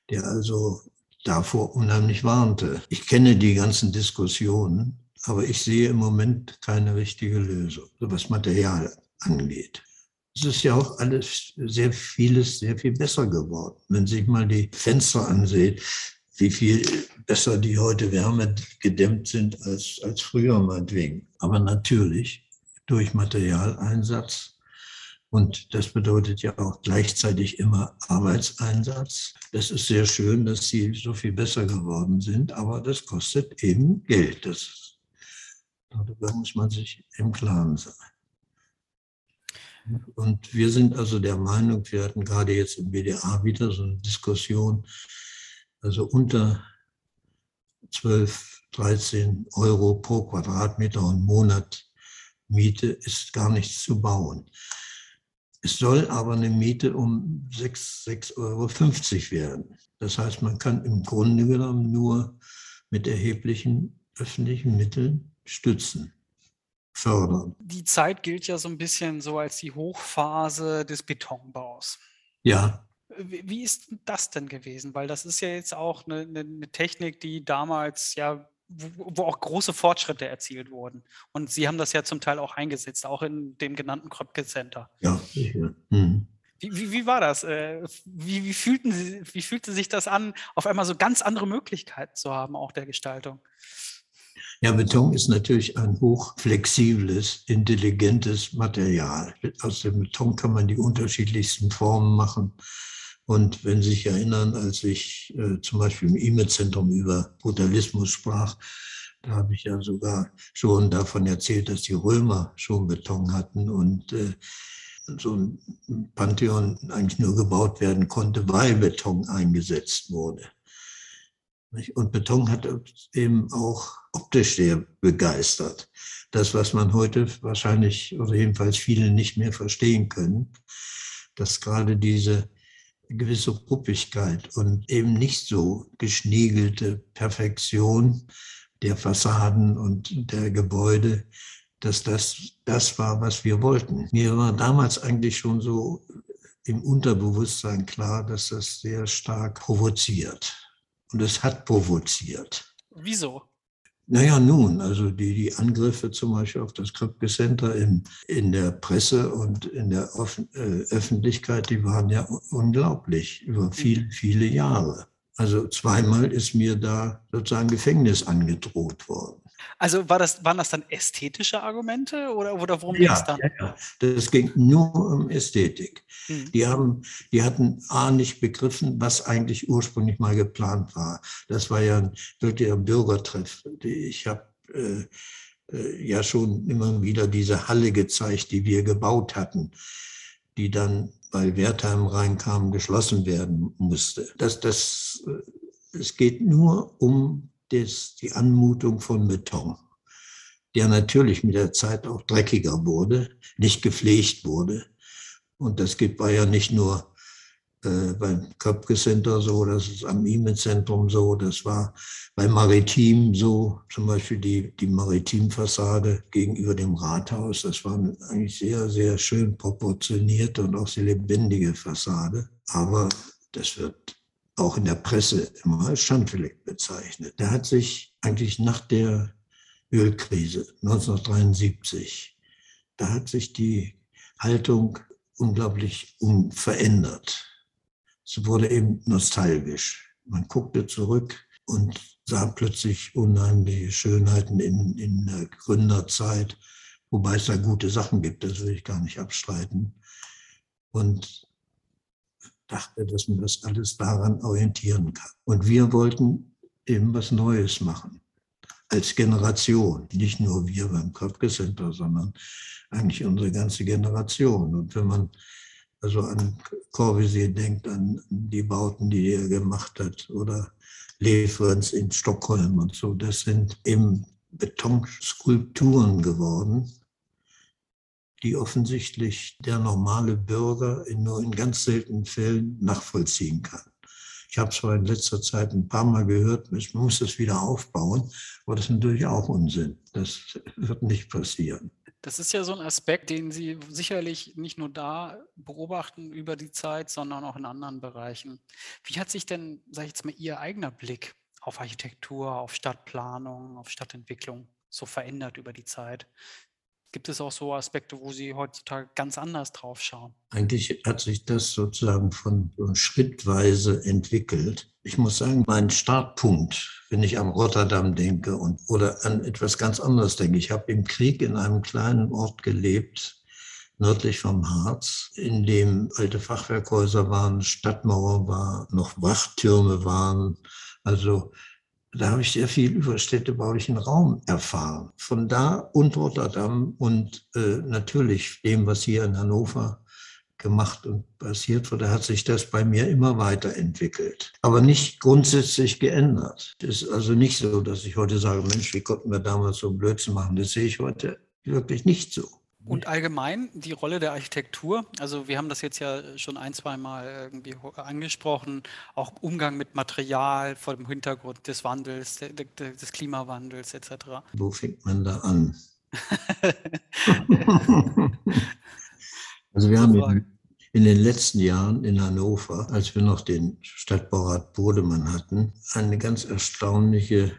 der also davor unheimlich warnte. Ich kenne die ganzen Diskussionen, aber ich sehe im Moment keine richtige Lösung, was Material angeht. Es ist ja auch alles sehr vieles sehr viel besser geworden. Wenn sich mal die Fenster ansieht, wie viel besser die heute Wärme gedämmt sind als, als früher meinetwegen. Aber natürlich durch Materialeinsatz und das bedeutet ja auch gleichzeitig immer Arbeitseinsatz. Das ist sehr schön, dass sie so viel besser geworden sind, aber das kostet eben Geld. Das, darüber muss man sich im Klaren sein. Und wir sind also der Meinung, wir hatten gerade jetzt im BDA wieder so eine Diskussion, also unter 12, 13 Euro pro Quadratmeter und Monat Miete ist gar nichts zu bauen. Es soll aber eine Miete um 6,50 Euro werden. Das heißt, man kann im Grunde genommen nur mit erheblichen öffentlichen Mitteln stützen, fördern. Die Zeit gilt ja so ein bisschen so als die Hochphase des Betonbaus. Ja. Wie ist das denn gewesen? Weil das ist ja jetzt auch eine, eine Technik, die damals ja wo, wo, auch große Fortschritte erzielt wurden. Und Sie haben das ja zum Teil auch eingesetzt, auch in dem genannten Kröpke Center. Ja, sicher. Mhm. Wie, wie, wie, war das? Äh, wie, wie, fühlten Sie, wie fühlte sich das an, auf einmal so ganz andere Möglichkeiten zu haben, auch der Gestaltung? Ja, Beton ist natürlich ein hochflexibles, intelligentes Material. Aus dem Beton kann man die unterschiedlichsten Formen machen. Und wenn Sie sich erinnern, als ich äh, zum Beispiel im E-Mail-Zentrum über Brutalismus sprach, Da habe ich ja sogar schon davon erzählt, dass die Römer schon Beton hatten und äh, so ein Pantheon eigentlich nur gebaut werden konnte, weil Beton eingesetzt wurde. Und Beton hat eben auch optisch sehr begeistert. Das, was man heute wahrscheinlich oder jedenfalls viele nicht mehr verstehen können, dass gerade diese gewisse Ruppigkeit und eben nicht so geschniegelte Perfektion der Fassaden und der Gebäude, dass das das war, was wir wollten. Mir war damals eigentlich schon so im Unterbewusstsein klar, dass das sehr stark provoziert. Und es hat provoziert. Wieso? Naja, nun, also die, die Angriffe zum Beispiel auf das Kröpke Center in, in der Presse und in der Offen, äh, Öffentlichkeit, die waren ja unglaublich über mhm. viele, viele Jahre. Also zweimal ist mir da sozusagen Gefängnis angedroht worden. Also war das, waren das dann ästhetische Argumente oder, oder worum ging es dann? Ja, ja, das ging nur um Ästhetik. Mhm. Die, haben, die hatten A nicht begriffen, was eigentlich ursprünglich mal geplant war. Das war ja ein wirklicher Bürgertreff. Ich habe äh, äh, ja schon immer wieder diese Halle gezeigt, die wir gebaut hatten, die dann, weil Wertheim reinkam, geschlossen werden musste. Das, das, äh, es geht nur um das, die Anmutung von Beton, der natürlich mit der Zeit auch dreckiger wurde, nicht gepflegt wurde. Und das war ja nicht nur äh, beim Köpke Center so, das ist am IME-Zentrum so, das war beim Maritim so, zum Beispiel die, die Maritimfassade gegenüber dem Rathaus, das war eigentlich sehr, sehr schön proportionierte und auch sehr lebendige Fassade. Aber das wird auch in der Presse immer als Schandfleck bezeichnet. Der hat sich eigentlich nach der Ölkrise 1973, da hat sich die Haltung unglaublich verändert. Es wurde eben nostalgisch. Man guckte zurück und sah plötzlich unheimliche Schönheiten in, in der Gründerzeit, wobei es da gute Sachen gibt, das will ich gar nicht abstreiten. Und dachte, dass man das alles daran orientieren kann. Und wir wollten eben was Neues machen. Als Generation. Nicht nur wir beim Köpke Center, sondern eigentlich unsere ganze Generation. Und wenn man also an Corbusier denkt, an die Bauten, die er gemacht hat, oder Leferens in Stockholm und so, das sind eben Betonskulpturen geworden, die offensichtlich der normale Bürger in nur in ganz seltenen Fällen nachvollziehen kann. Ich habe zwar in letzter Zeit ein paar Mal gehört, man muss es wieder aufbauen, aber das ist natürlich auch Unsinn. Das wird nicht passieren. Das ist ja so ein Aspekt, den Sie sicherlich nicht nur da beobachten über die Zeit, sondern auch in anderen Bereichen. Wie hat sich denn, sage ich jetzt mal, Ihr eigener Blick auf Architektur, auf Stadtplanung, auf Stadtentwicklung so verändert über die Zeit? Gibt es auch so Aspekte, wo Sie heutzutage ganz anders drauf schauen? Eigentlich hat sich das sozusagen von schrittweise entwickelt. Ich muss sagen, mein Startpunkt, wenn ich an Rotterdam denke und, oder an etwas ganz anderes denke, ich habe im Krieg in einem kleinen Ort gelebt, nördlich vom Harz, in dem alte Fachwerkhäuser waren, Stadtmauer war, noch Wachtürme waren. Also da habe ich sehr viel über städtebaulichen Raum erfahren. Von da und Rotterdam und äh, natürlich dem, was hier in Hannover gemacht und passiert wurde, hat sich das bei mir immer weiterentwickelt. Aber nicht grundsätzlich geändert. Es ist also nicht so, dass ich heute sage, Mensch, wie konnten wir damals so Blödsinn machen? Das sehe ich heute wirklich nicht so. Und allgemein die Rolle der Architektur, also wir haben das jetzt ja schon ein, zwei Mal irgendwie angesprochen, auch Umgang mit Material vor dem Hintergrund des Wandels, des Klimawandels etc. Wo fängt man da an? also wir haben in, in, den letzten Jahren in Hannover, als wir noch den Stadtbaurat Bodemann hatten, eine ganz erstaunliche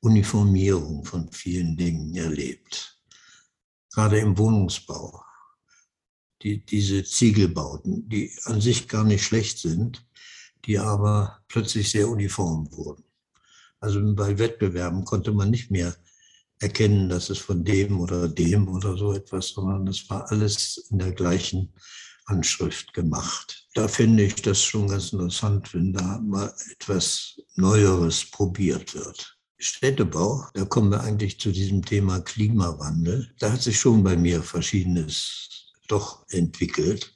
Uniformierung von vielen Dingen erlebt gerade im Wohnungsbau. Die, diese Ziegelbauten, die an sich gar nicht schlecht sind, die aber plötzlich sehr uniform wurden. Also bei Wettbewerben konnte man nicht mehr erkennen, dass es von dem oder dem oder so etwas, sondern das war alles in der gleichen Anschrift gemacht. Da finde ich das schon ganz interessant, wenn da mal etwas Neueres probiert wird. Städtebau, da kommen wir eigentlich zu diesem Thema Klimawandel. Da hat sich schon bei mir Verschiedenes doch entwickelt.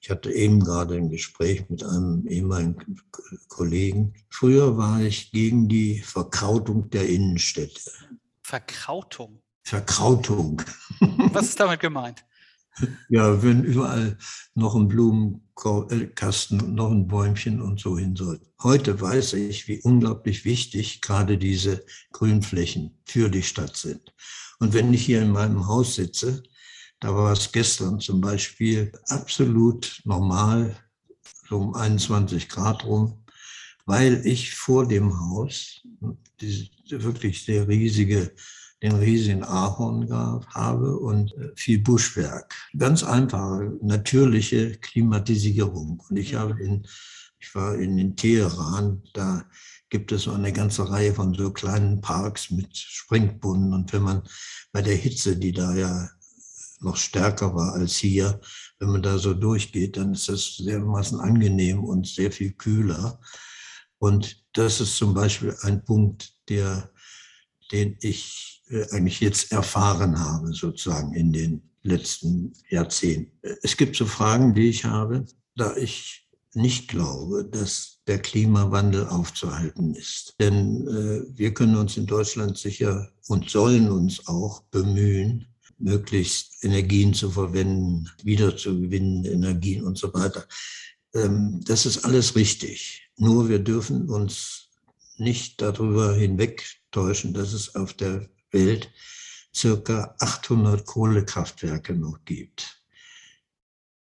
Ich hatte eben gerade ein Gespräch mit einem ehemaligen Kollegen. Früher war ich gegen die Verkrautung der Innenstädte. Verkrautung? Verkrautung. Was ist damit gemeint? Ja, wenn überall noch ein Blumenkasten und noch ein Bäumchen und so hin soll. Heute weiß ich, wie unglaublich wichtig gerade diese Grünflächen für die Stadt sind. Und wenn ich hier in meinem Haus sitze, da war es gestern zum Beispiel absolut normal, so um 21 Grad rum, weil ich vor dem Haus diese wirklich sehr riesige den riesigen Ahorn gab, habe und äh, viel Buschwerk. Ganz einfache, natürliche Klimatisierung. Und ich habe in, ich war in, in Teheran, da gibt es so eine ganze Reihe von so kleinen Parks mit Springbrunnen. Und wenn man bei der Hitze, die da ja noch stärker war als hier, wenn man da so durchgeht, dann ist das sehr angenehm und sehr viel kühler. Und das ist zum Beispiel ein Punkt, der, den ich eigentlich jetzt erfahren habe, sozusagen in den letzten Jahrzehnten. Es gibt so Fragen, die ich habe, da ich nicht glaube, dass der Klimawandel aufzuhalten ist. Denn äh, wir können uns in Deutschland sicher und sollen uns auch bemühen, möglichst Energien zu verwenden, wiederzugewinnen, Energien und so weiter. Ähm, das ist alles richtig. Nur wir dürfen uns nicht darüber hinwegtäuschen, dass es auf der Welt circa 800 Kohlekraftwerke noch gibt.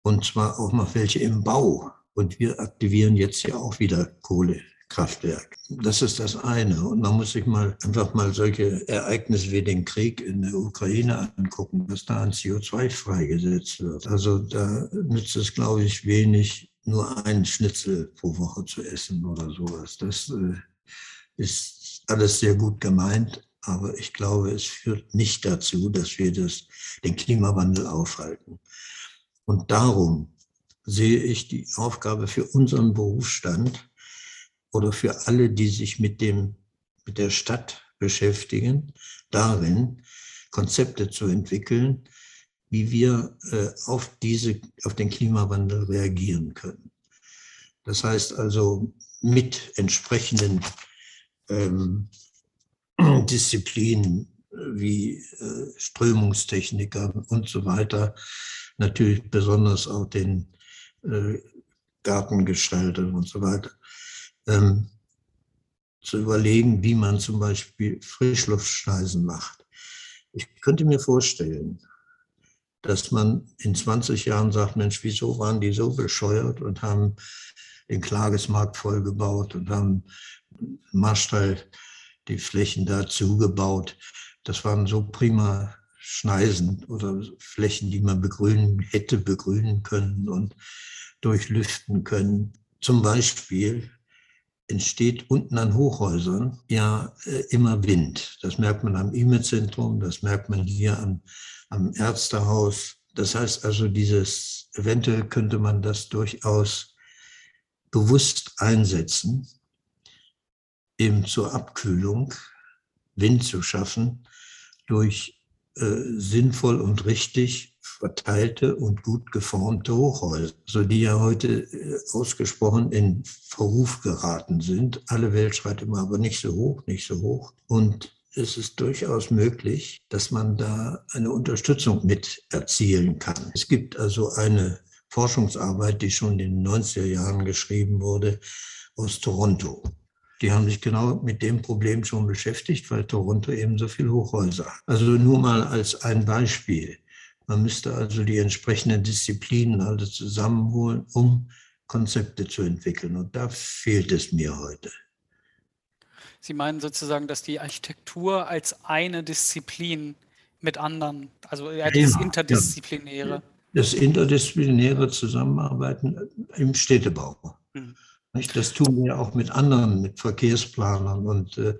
Und zwar auch noch welche im Bau. Und wir aktivieren jetzt ja auch wieder Kohlekraftwerke. Das ist das eine. Und man muss sich mal einfach mal solche Ereignisse wie den Krieg in der Ukraine angucken, was da an CO2 freigesetzt wird. Also da nützt es, glaube ich, wenig, nur einen Schnitzel pro Woche zu essen oder sowas. Das äh, ist alles sehr gut gemeint, aber ich glaube, es führt nicht dazu, dass wir das, den Klimawandel aufhalten. Und darum sehe ich die Aufgabe für unseren Berufsstand oder für alle, die sich mit, dem, mit der Stadt beschäftigen, darin Konzepte zu entwickeln, wie wir äh, auf, diese, auf den Klimawandel reagieren können. Das heißt also mit entsprechenden ähm, Disziplinen äh, wie äh, Strömungstechniker und so weiter, natürlich besonders auch den äh, Gartengestaltern und so weiter, ähm, zu überlegen, wie man zum Beispiel Frischluftschneisen macht. Ich könnte mir vorstellen, dass man in 20 Jahren sagt, Mensch, wieso waren die so bescheuert und haben den Klagesmarkt vollgebaut und haben Marstall die Flächen da zugebaut. Das waren so prima Schneisen oder Flächen, die man begrünen hätte begrünen können und durchlüften können. Zum Beispiel entsteht unten an Hochhäusern ja äh, immer Wind. Das merkt man am E-Mail-Zentrum, das merkt man hier am, am Ärztehaus. Das heißt also, dieses, eventuell könnte man das durchaus bewusst einsetzen, eben zur Abkühlung Wind zu schaffen durch äh, sinnvoll und richtig verteilte und gut geformte Hochhäuser, so die ja heute äh, ausgesprochen in Verruf geraten sind. Alle Welt schreit immer aber nicht so hoch, nicht so hoch. Und es ist durchaus möglich, dass man da eine Unterstützung mit erzielen kann. Es gibt also eine Forschungsarbeit, die schon in den 90er Jahren geschrieben wurde, aus Toronto. Die haben sich genau mit dem Problem schon beschäftigt, weil Toronto eben so viele Hochhäuser hat. Also nur mal als ein Beispiel. Man müsste also die entsprechenden Disziplinen alle zusammenholen, um Konzepte zu entwickeln. Und da fehlt es mir heute. Sie meinen sozusagen, dass die Architektur als eine Disziplin mit anderen, also ja, ja, Interdisziplinäre. Das interdisziplinäre Zusammenarbeiten im Städtebau. Mhm. Das tun wir auch mit anderen, mit Verkehrsplanern und äh,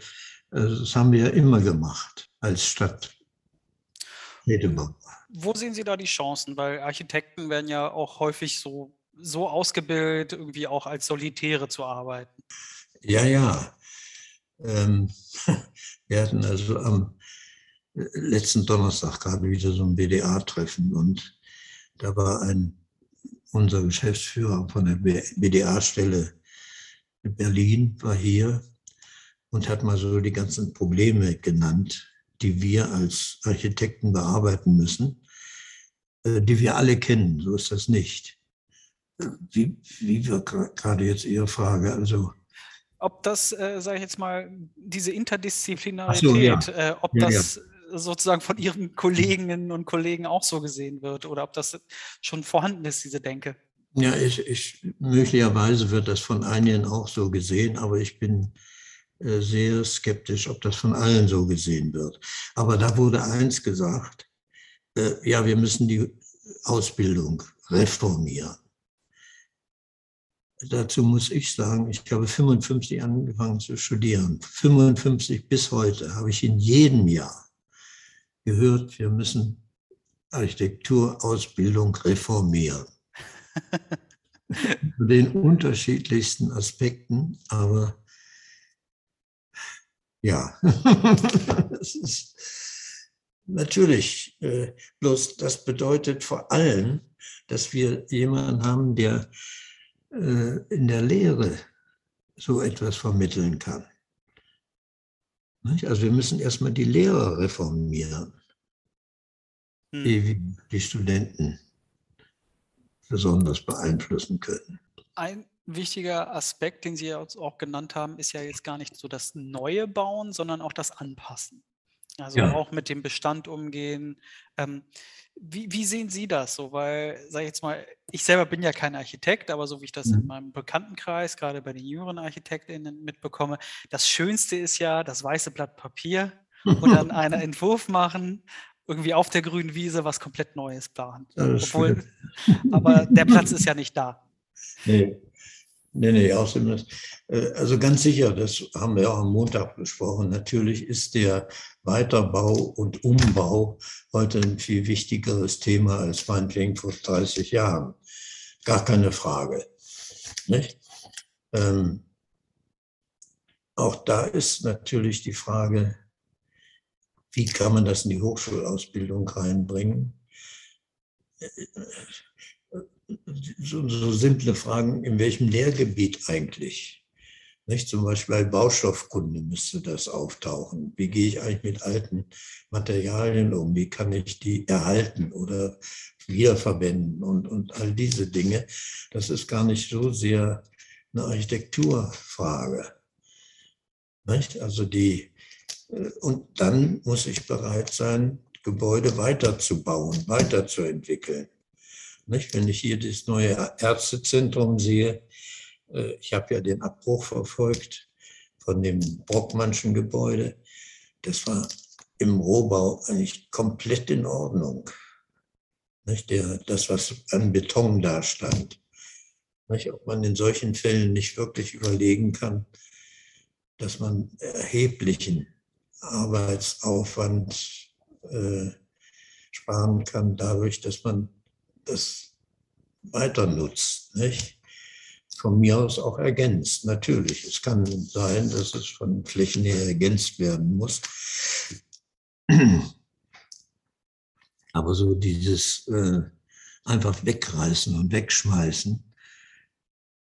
das haben wir ja immer gemacht als Stadt. Wo sehen Sie da die Chancen? Weil Architekten werden ja auch häufig so, so ausgebildet, irgendwie auch als Solitäre zu arbeiten. Ja, ja. Ähm, wir hatten also am letzten Donnerstag gerade wieder so ein BDA-Treffen und da war ein unser Geschäftsführer von der BDA-Stelle Berlin war hier und hat mal so die ganzen Probleme genannt, die wir als Architekten bearbeiten müssen, äh, die wir alle kennen. So ist das nicht. Wie, wie wir gerade jetzt Ihre Frage, also ob das, äh, sage ich jetzt mal, diese Interdisziplinarität, so, ja. äh, ob ja, das ja. sozusagen von Ihren Kolleginnen und Kollegen auch so gesehen wird oder ob das schon vorhanden ist, diese Denke. Ja, ich, ich möglicherweise wird das von einigen auch so gesehen, aber ich bin äh, sehr skeptisch, ob das von allen so gesehen wird. Aber da wurde eins gesagt, äh, ja, wir müssen die Ausbildung reformieren. Dazu muss ich sagen, ich habe 55 angefangen zu studieren. 55 bis heute habe ich in jedem Jahr gehört, wir müssen Architekturausbildung reformieren. Zu den unterschiedlichsten Aspekten, aber ja, das ist natürlich, äh, bloß das bedeutet vor allem, dass wir jemanden haben, der äh, in der Lehre so etwas vermitteln kann. Also wir müssen erstmal die Lehrer reformieren, hm. die die Studenten besonders beeinflussen können. Ein wichtiger Aspekt, den Sie ja auch genannt haben, ist ja jetzt gar nicht so das neue Bauen, sondern auch das Anpassen. Also ja. auch mit dem Bestand umgehen. Ähm, wie, wie, sehen Sie das so? Weil, sage ich jetzt mal, ich selber bin ja kein Architekt, aber so wie ich das mhm. in meinem Bekanntenkreis, gerade bei den jüngeren ArchitektInnen mitbekomme, das Schönste ist ja das weiße Blatt Papier und dann einen Entwurf machen, irgendwie auf der grünen Wiese was komplett Neues planen. Obwohl, aber der Platz ist ja nicht da. Nee. Nee, nee, außerdem, äh, also ganz sicher, das haben wir auch am Montag besprochen. Natürlich ist der Weiterbau und Umbau heute ein viel wichtigeres Thema als meinetwegen vor 30 Jahren. Gar keine Frage. Nicht? Ähm, auch da ist natürlich die Frage, wie kann man das in die Hochschulausbildung reinbringen? So, so simple Fragen, in welchem Lehrgebiet eigentlich? Nicht? Zum Beispiel bei Baustoffkunde müsste das auftauchen. Wie gehe ich eigentlich mit alten Materialien um? Wie kann ich die erhalten oder wiederverwenden und, und all diese Dinge? Das ist gar nicht so sehr eine Architekturfrage. Nicht? Also die, und dann muss ich bereit sein, Gebäude weiterzubauen, weiterzuentwickeln. Nicht? Wenn ich hier das neue Ärztezentrum sehe, äh, ich habe ja den Abbruch verfolgt von dem Brockmannschen Gebäude. Das war im Rohbau eigentlich komplett in Ordnung. Nicht? Der, das, was an Beton da stand. Nicht? Ob man in solchen Fällen nicht wirklich überlegen kann, dass man erheblichen Arbeitsaufwand äh, sparen kann, dadurch, dass man das weiter nutzt. Nicht? von mir aus auch ergänzt. Natürlich, es kann sein, dass es von Flächen her ergänzt werden muss. Aber so dieses äh, einfach wegreißen und wegschmeißen,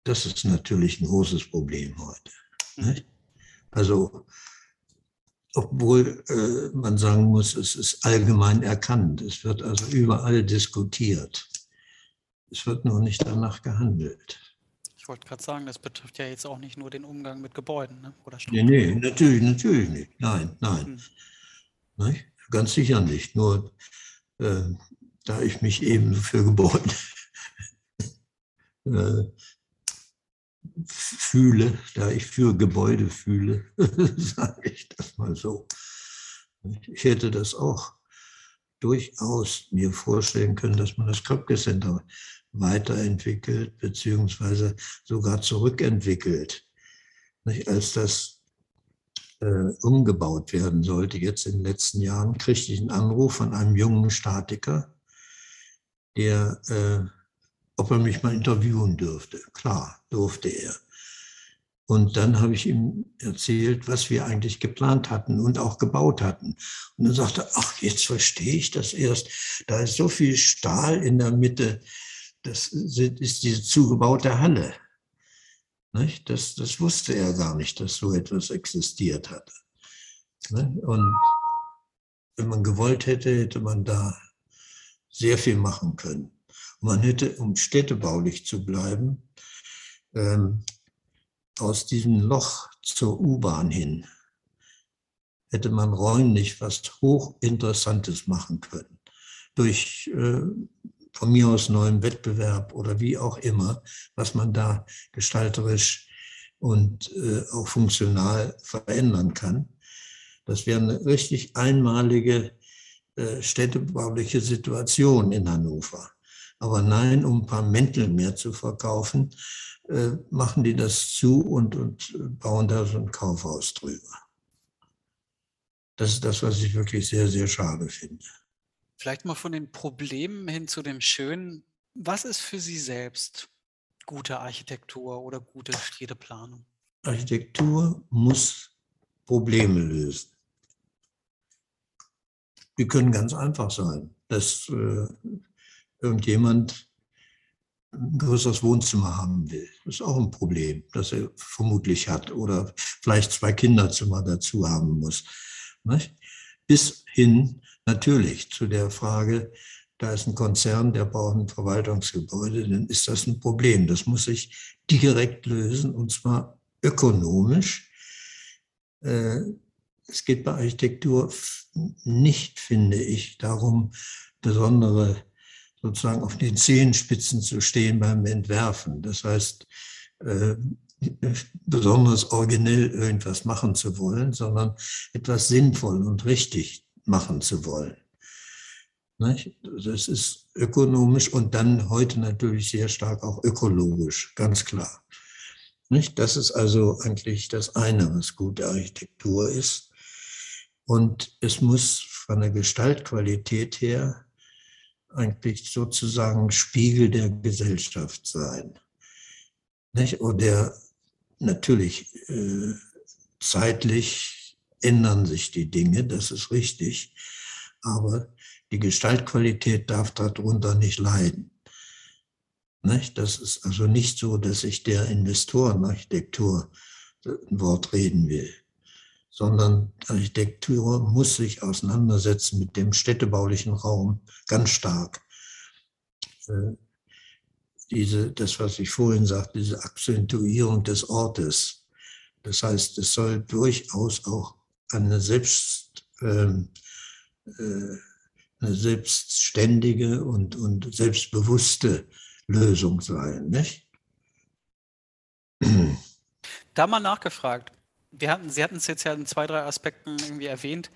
das ist natürlich ein großes Problem heute. Nicht? Also, obwohl äh, man sagen muss, es ist allgemein erkannt. Es wird also überall diskutiert. Es wird nur nicht danach gehandelt. Ich wollte gerade sagen, das betrifft ja jetzt auch nicht nur den Umgang mit Gebäuden ne? oder Nee, nee, natürlich, natürlich nicht. Nein, nein. Hm. Nicht? Ganz sicher nicht. Nur äh, da ich mich eben für Gebäude äh, fühle, da ich für Gebäude fühle, sage ich das mal so. Ich hätte das auch durchaus mir vorstellen können, dass man das Köpke Center weiterentwickelt beziehungsweise sogar zurückentwickelt. Nicht? Als das äh, umgebaut werden sollte, jetzt in den letzten Jahren, kriegte ich einen Anruf von einem jungen Statiker, der, äh, ob er mich mal interviewen dürfte. Klar, durfte er. Und dann habe ich ihm erzählt, was wir eigentlich geplant hatten und auch gebaut hatten. Und dann sagte er, ach, jetzt verstehe ich das erst. Da ist so viel Stahl in der Mitte. Das ist diese zugebaute Halle. Das, das wusste er gar nicht, dass so etwas existiert hatte. Und wenn man gewollt hätte, hätte man da sehr viel machen können. Man hätte, um städtebaulich zu bleiben, ähm, aus diesem Loch zur U-Bahn hin, hätte man räumlich was hochinteressantes machen können. Durch äh, von mir aus neuen Wettbewerb oder wie auch immer, was man da gestalterisch und äh, auch funktional verändern kann. Das wäre eine richtig einmalige äh, städtebauliche Situation in Hannover. Aber nein, um ein paar Mäntel mehr zu verkaufen, äh, machen die das zu und, und bauen da so ein Kaufhaus drüber. Das ist das, was ich wirklich sehr, sehr schade finde. Vielleicht mal von den Problemen hin zu dem Schönen. Was ist für Sie selbst gute Architektur oder gute Städteplanung? Architektur muss Probleme lösen. Die können ganz einfach sein, dass äh, irgendjemand ein größeres Wohnzimmer haben will. Das ist auch ein Problem, das er vermutlich hat. Oder vielleicht zwei Kinderzimmer dazu haben muss. Nicht? Bis hin natürlich zu der Frage, da ist ein Konzern, der braucht ein Verwaltungsgebäude, dann ist das ein Problem. Das muss sich direkt lösen und zwar ökonomisch. Äh, es geht bei Architektur nicht, finde ich, darum, besondere sozusagen auf den Zehenspitzen zu stehen beim Entwerfen. Das heißt, äh, besonders originell irgendwas machen zu wollen, sondern etwas sinnvoll und richtig machen zu wollen. Das ist ökonomisch und dann heute natürlich sehr stark auch ökologisch, ganz klar. Das ist also eigentlich das eine, was gute Architektur ist. Und es muss von der Gestaltqualität her eigentlich sozusagen Spiegel der Gesellschaft sein. Nicht? Oder natürlich äh, zeitlich ändern sich die Dinge, das ist richtig, aber die Gestaltqualität darf darunter nicht leiden. Nicht? Das ist also nicht so, dass ich der Investorenarchitektur ein Wort reden will sondern Architektur muss sich auseinandersetzen mit dem städtebaulichen Raum ganz stark. Äh, diese, das, was ich vorhin sagte, diese Akzentuierung des Ortes. Das heißt, es soll durchaus auch eine selbst, ähm, äh, eine selbstständige und, und selbstbewusste Lösung sein, nicht? Da mal nachgefragt, wir hatten, Sie hatten es jetzt ja in zwei, drei Aspekten irgendwie erwähnt,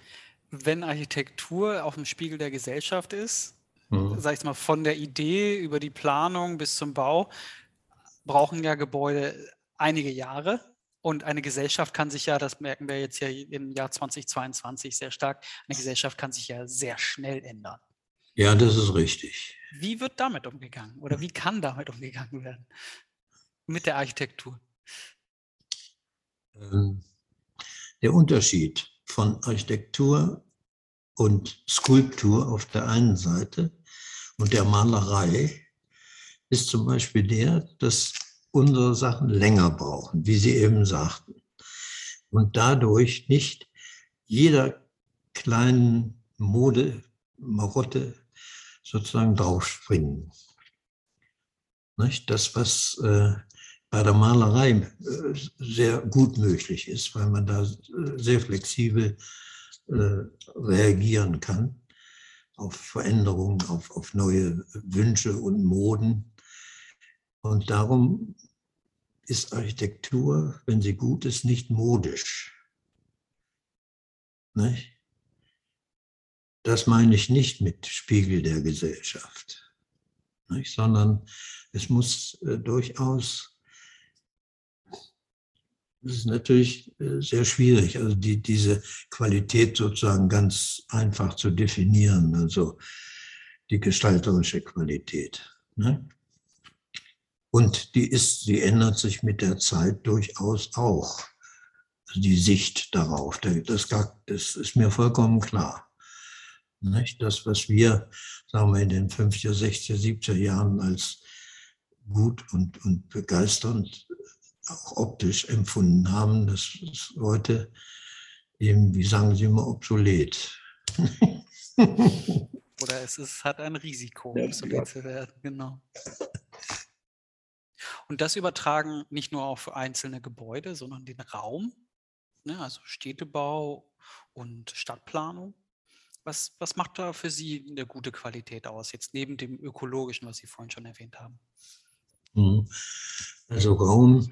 wenn Architektur auf dem Spiegel der Gesellschaft ist, mhm. sag ich mal, von der Idee über die Planung bis zum Bau, brauchen ja Gebäude einige Jahre. Und eine Gesellschaft kann sich ja, das merken wir jetzt ja im Jahr 2022 sehr stark, eine Gesellschaft kann sich ja sehr schnell ändern. Ja, das ist richtig. Wie wird damit umgegangen oder wie kann damit umgegangen werden mit der Architektur? Ähm, der Unterschied von Architektur und Skulptur auf der einen Seite und der Malerei ist zum Beispiel der, dass unsere Sachen länger brauchen, wie Sie eben sagten. Und dadurch nicht jeder kleinen Mode, Marotte sozusagen draufspringen. Das, was äh, bei der Malerei äh, sehr gut möglich ist, weil man da äh, sehr flexibel äh, reagieren kann auf Veränderungen, auf, auf neue Wünsche und Moden. Und darum ist Architektur, wenn sie gut ist, nicht modisch. Nicht? Das meine ich nicht mit Spiegel der Gesellschaft, nicht? sondern es muss äh, durchaus das ist natürlich äh, sehr schwierig, also die, diese Qualität sozusagen ganz einfach zu definieren, also die gestalterische Qualität. Ne? Und die ist, sie ändert sich mit der Zeit durchaus auch. Also die Sicht darauf, das, das ist mir vollkommen klar. Nicht? Das, was wir, sagen wir, in den 50er, 60er, 70er Jahren als gut und, und begeisternd auch optisch empfunden haben, das ist heute eben, wie sagen Sie immer, obsolet. Oder es ist, hat ein Risiko, ja, obsolet zu werden, genau. Und das übertragen nicht nur auf einzelne Gebäude, sondern den Raum, ne, also Städtebau und Stadtplanung. Was, was macht da für Sie eine gute Qualität aus, jetzt neben dem ökologischen, was Sie vorhin schon erwähnt haben? Mhm. Also Raum,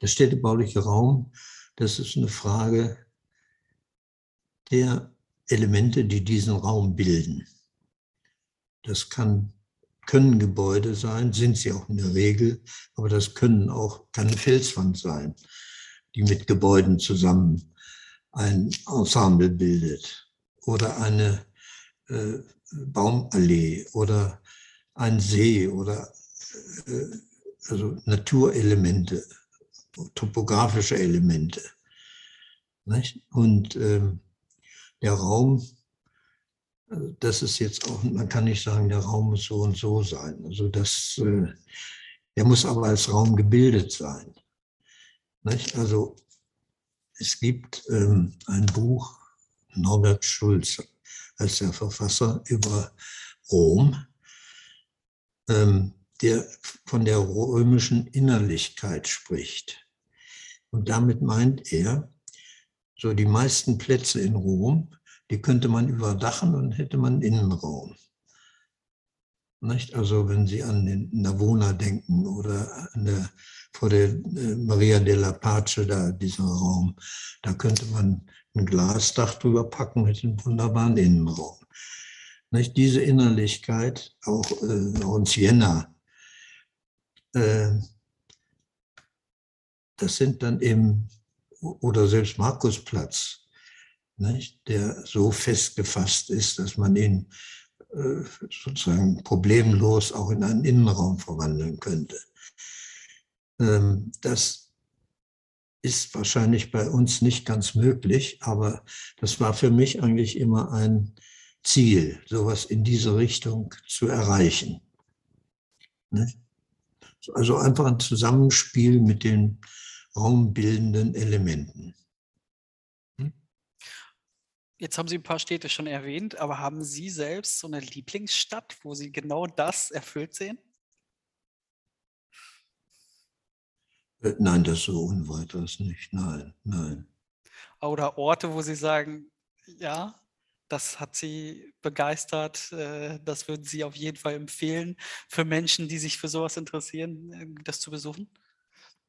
der städtebauliche Raum, das ist eine Frage der Elemente, die diesen Raum bilden. Das kann, können Gebäude sein, sind sie auch in der Regel, aber das können auch, kann eine Felswand sein, die mit Gebäuden zusammen ein Ensemble bildet oder eine äh, Baumallee oder ein See oder äh, also Naturelemente, topografische Elemente. Nicht? Und ähm, der Raum, also das ist jetzt auch, man kann nicht sagen, der Raum muss so und so sein. Also das, äh, der muss aber als Raum gebildet sein. Nicht? Also es gibt ähm, ein Buch, Norbert Schulz als der Verfasser über Rom, ähm, der von der römischen Innerlichkeit spricht. Und damit meint er, so die meisten Plätze in Rom, die könnte man überdachen und hätte man Innenraum. Nicht? Also wenn Sie an den Navona denken oder der, vor der äh, Maria della Pace, da dieser Raum, da könnte man ein Glasdach drüber packen mit einem wunderbaren Innenraum. Nicht? Diese Innerlichkeit, auch, äh, auch in Siena, äh, das sind dann eben oder selbst Markusplatz, nicht, der so festgefasst ist, dass man ihn äh, sozusagen problemlos auch in einen Innenraum verwandeln könnte. Ähm, das ist wahrscheinlich bei uns nicht ganz möglich, aber das war für mich eigentlich immer ein Ziel, sowas in diese Richtung zu erreichen. Also einfach ein Zusammenspiel mit den raumbildenden Elementen. Hm? Jetzt haben Sie ein paar Städte schon erwähnt, aber haben Sie selbst so eine Lieblingsstadt, wo Sie genau das erfüllt sehen? Äh, nein, das so unweiteres nicht. Nein, nein. Oder Orte, wo Sie sagen, ja, das hat Sie begeistert, äh, das würden Sie auf jeden Fall empfehlen für Menschen, die sich für sowas interessieren, äh, das zu besuchen?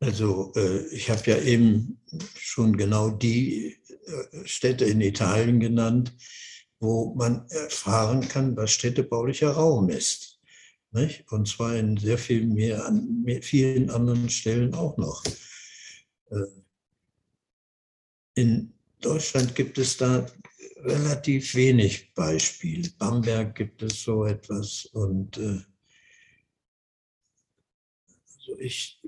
Also äh, ich habe ja eben schon genau die äh, Städte in Italien genannt, wo man erfahren kann, was städtebaulicher Raum ist. Nicht? Und zwar in sehr viel mehr an vielen anderen Stellen auch noch. Äh, in Deutschland gibt es da relativ wenig Beispiele. Bamberg gibt es so etwas und ich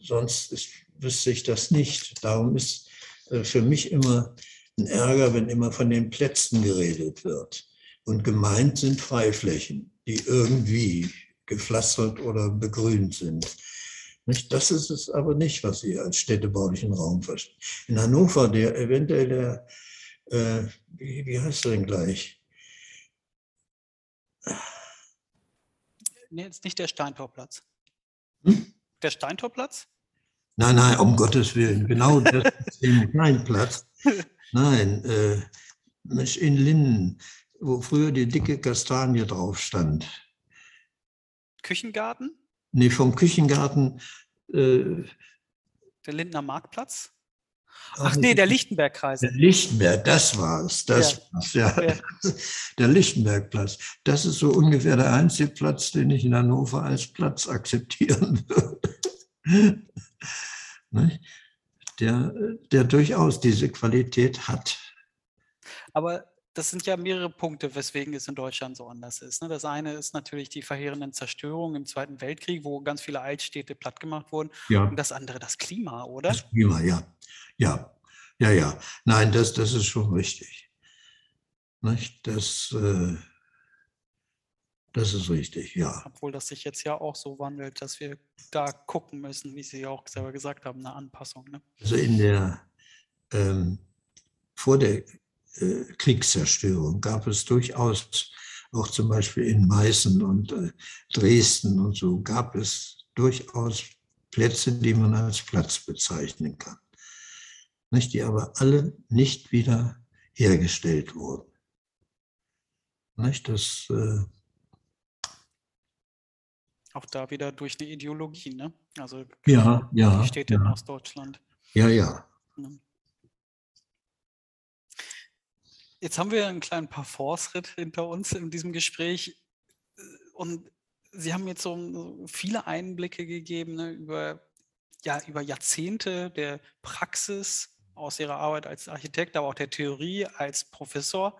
sonst ist, wüsste ich das nicht. Darum ist äh, für mich immer ein Ärger, wenn immer von den Plätzen geredet wird. Und gemeint sind Freiflächen, die irgendwie gepflastert oder begrünt sind. Das ist es aber nicht, was Sie als städtebaulichen Raum verstehen. In Hannover, der eventuell der, äh, wie, wie heißt er denn gleich? Nee, jetzt nicht der Steintorplatz. Hm? Der Steintorplatz? Nein, nein, um Gottes Willen. Genau das ist eben kein Platz. Nein, äh, in Linden, wo früher die dicke Kastanie drauf stand. Küchengarten? Nee, vom Küchengarten. Äh, der Lindner Marktplatz? Ach nee, der Lichtenbergkreis. Der Lichtenberg, das war es. Das ja. war's, ja. ja. Der Lichtenbergplatz. Das ist so ungefähr der einzige Platz, den ich in Hannover als Platz akzeptieren würde. der, der durchaus diese Qualität hat. Aber das sind ja mehrere Punkte, weswegen es in Deutschland so anders ist. Ne? Das eine ist natürlich die verheerenden Zerstörungen im Zweiten Weltkrieg, wo ganz viele Altstädte plattgemacht wurden. Ja. Und das andere das Klima, oder? Das Klima, ja. Ja, ja, ja. Nein, das, das ist schon richtig. Nicht? Das, äh, das ist richtig, ja. Obwohl das sich jetzt ja auch so wandelt, dass wir da gucken müssen, wie Sie auch selber gesagt haben, eine Anpassung. Ne? Also in der, ähm, vor der Kriegszerstörung gab es durchaus auch zum Beispiel in Meißen und äh, Dresden und so gab es durchaus Plätze, die man als Platz bezeichnen kann, nicht, die aber alle nicht wieder hergestellt wurden. Nicht, das, äh, Auch da wieder durch eine Ideologie, ne? Also ja, ja, die Städte in ja, Ostdeutschland. ja, ja. Ne? Jetzt haben wir einen kleinen Parforce-Ritt hinter uns in diesem Gespräch äh, und Sie haben jetzt so so viele Einblicke gegeben ne, über, ja, über Jahrzehnte der Praxis aus Ihrer Arbeit als Architekt, aber auch der Theorie als Professor.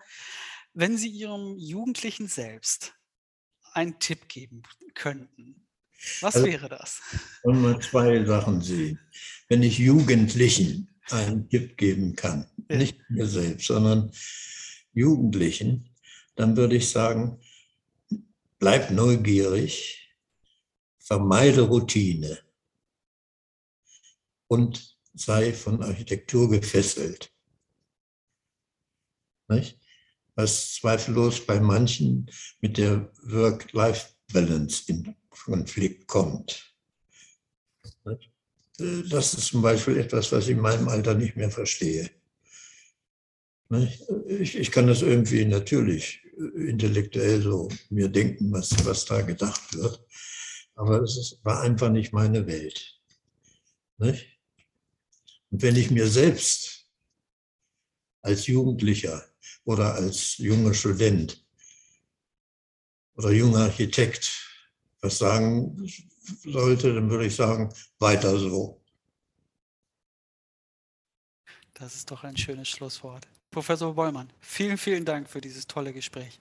Wenn Sie Ihrem Jugendlichen selbst einen Tipp geben könnten, was Also- wäre das? Wollen wir zwei Sachen sehen. Wenn ich Jugendlichen einen Tipp geben kann, Ja. nicht mir selbst, sondern Jugendlichen, dann würde ich sagen, bleib neugierig, vermeide Routine und sei von Architektur gefesselt. Nicht? Was zweifellos bei manchen mit der Work-Life-Balance in Konflikt kommt. Nicht? Das ist zum Beispiel etwas, was ich in meinem Alter nicht mehr verstehe. Ich, ich kann das irgendwie natürlich intellektuell so mir denken, was, was da gedacht wird, aber es war einfach nicht meine Welt. Und wenn ich mir selbst als Jugendlicher oder als junger Student oder junger Architekt was sagen sollte, dann würde ich sagen, weiter so. Das ist doch ein schönes Schlusswort. Professor Bollmann, vielen, vielen Dank für dieses tolle Gespräch.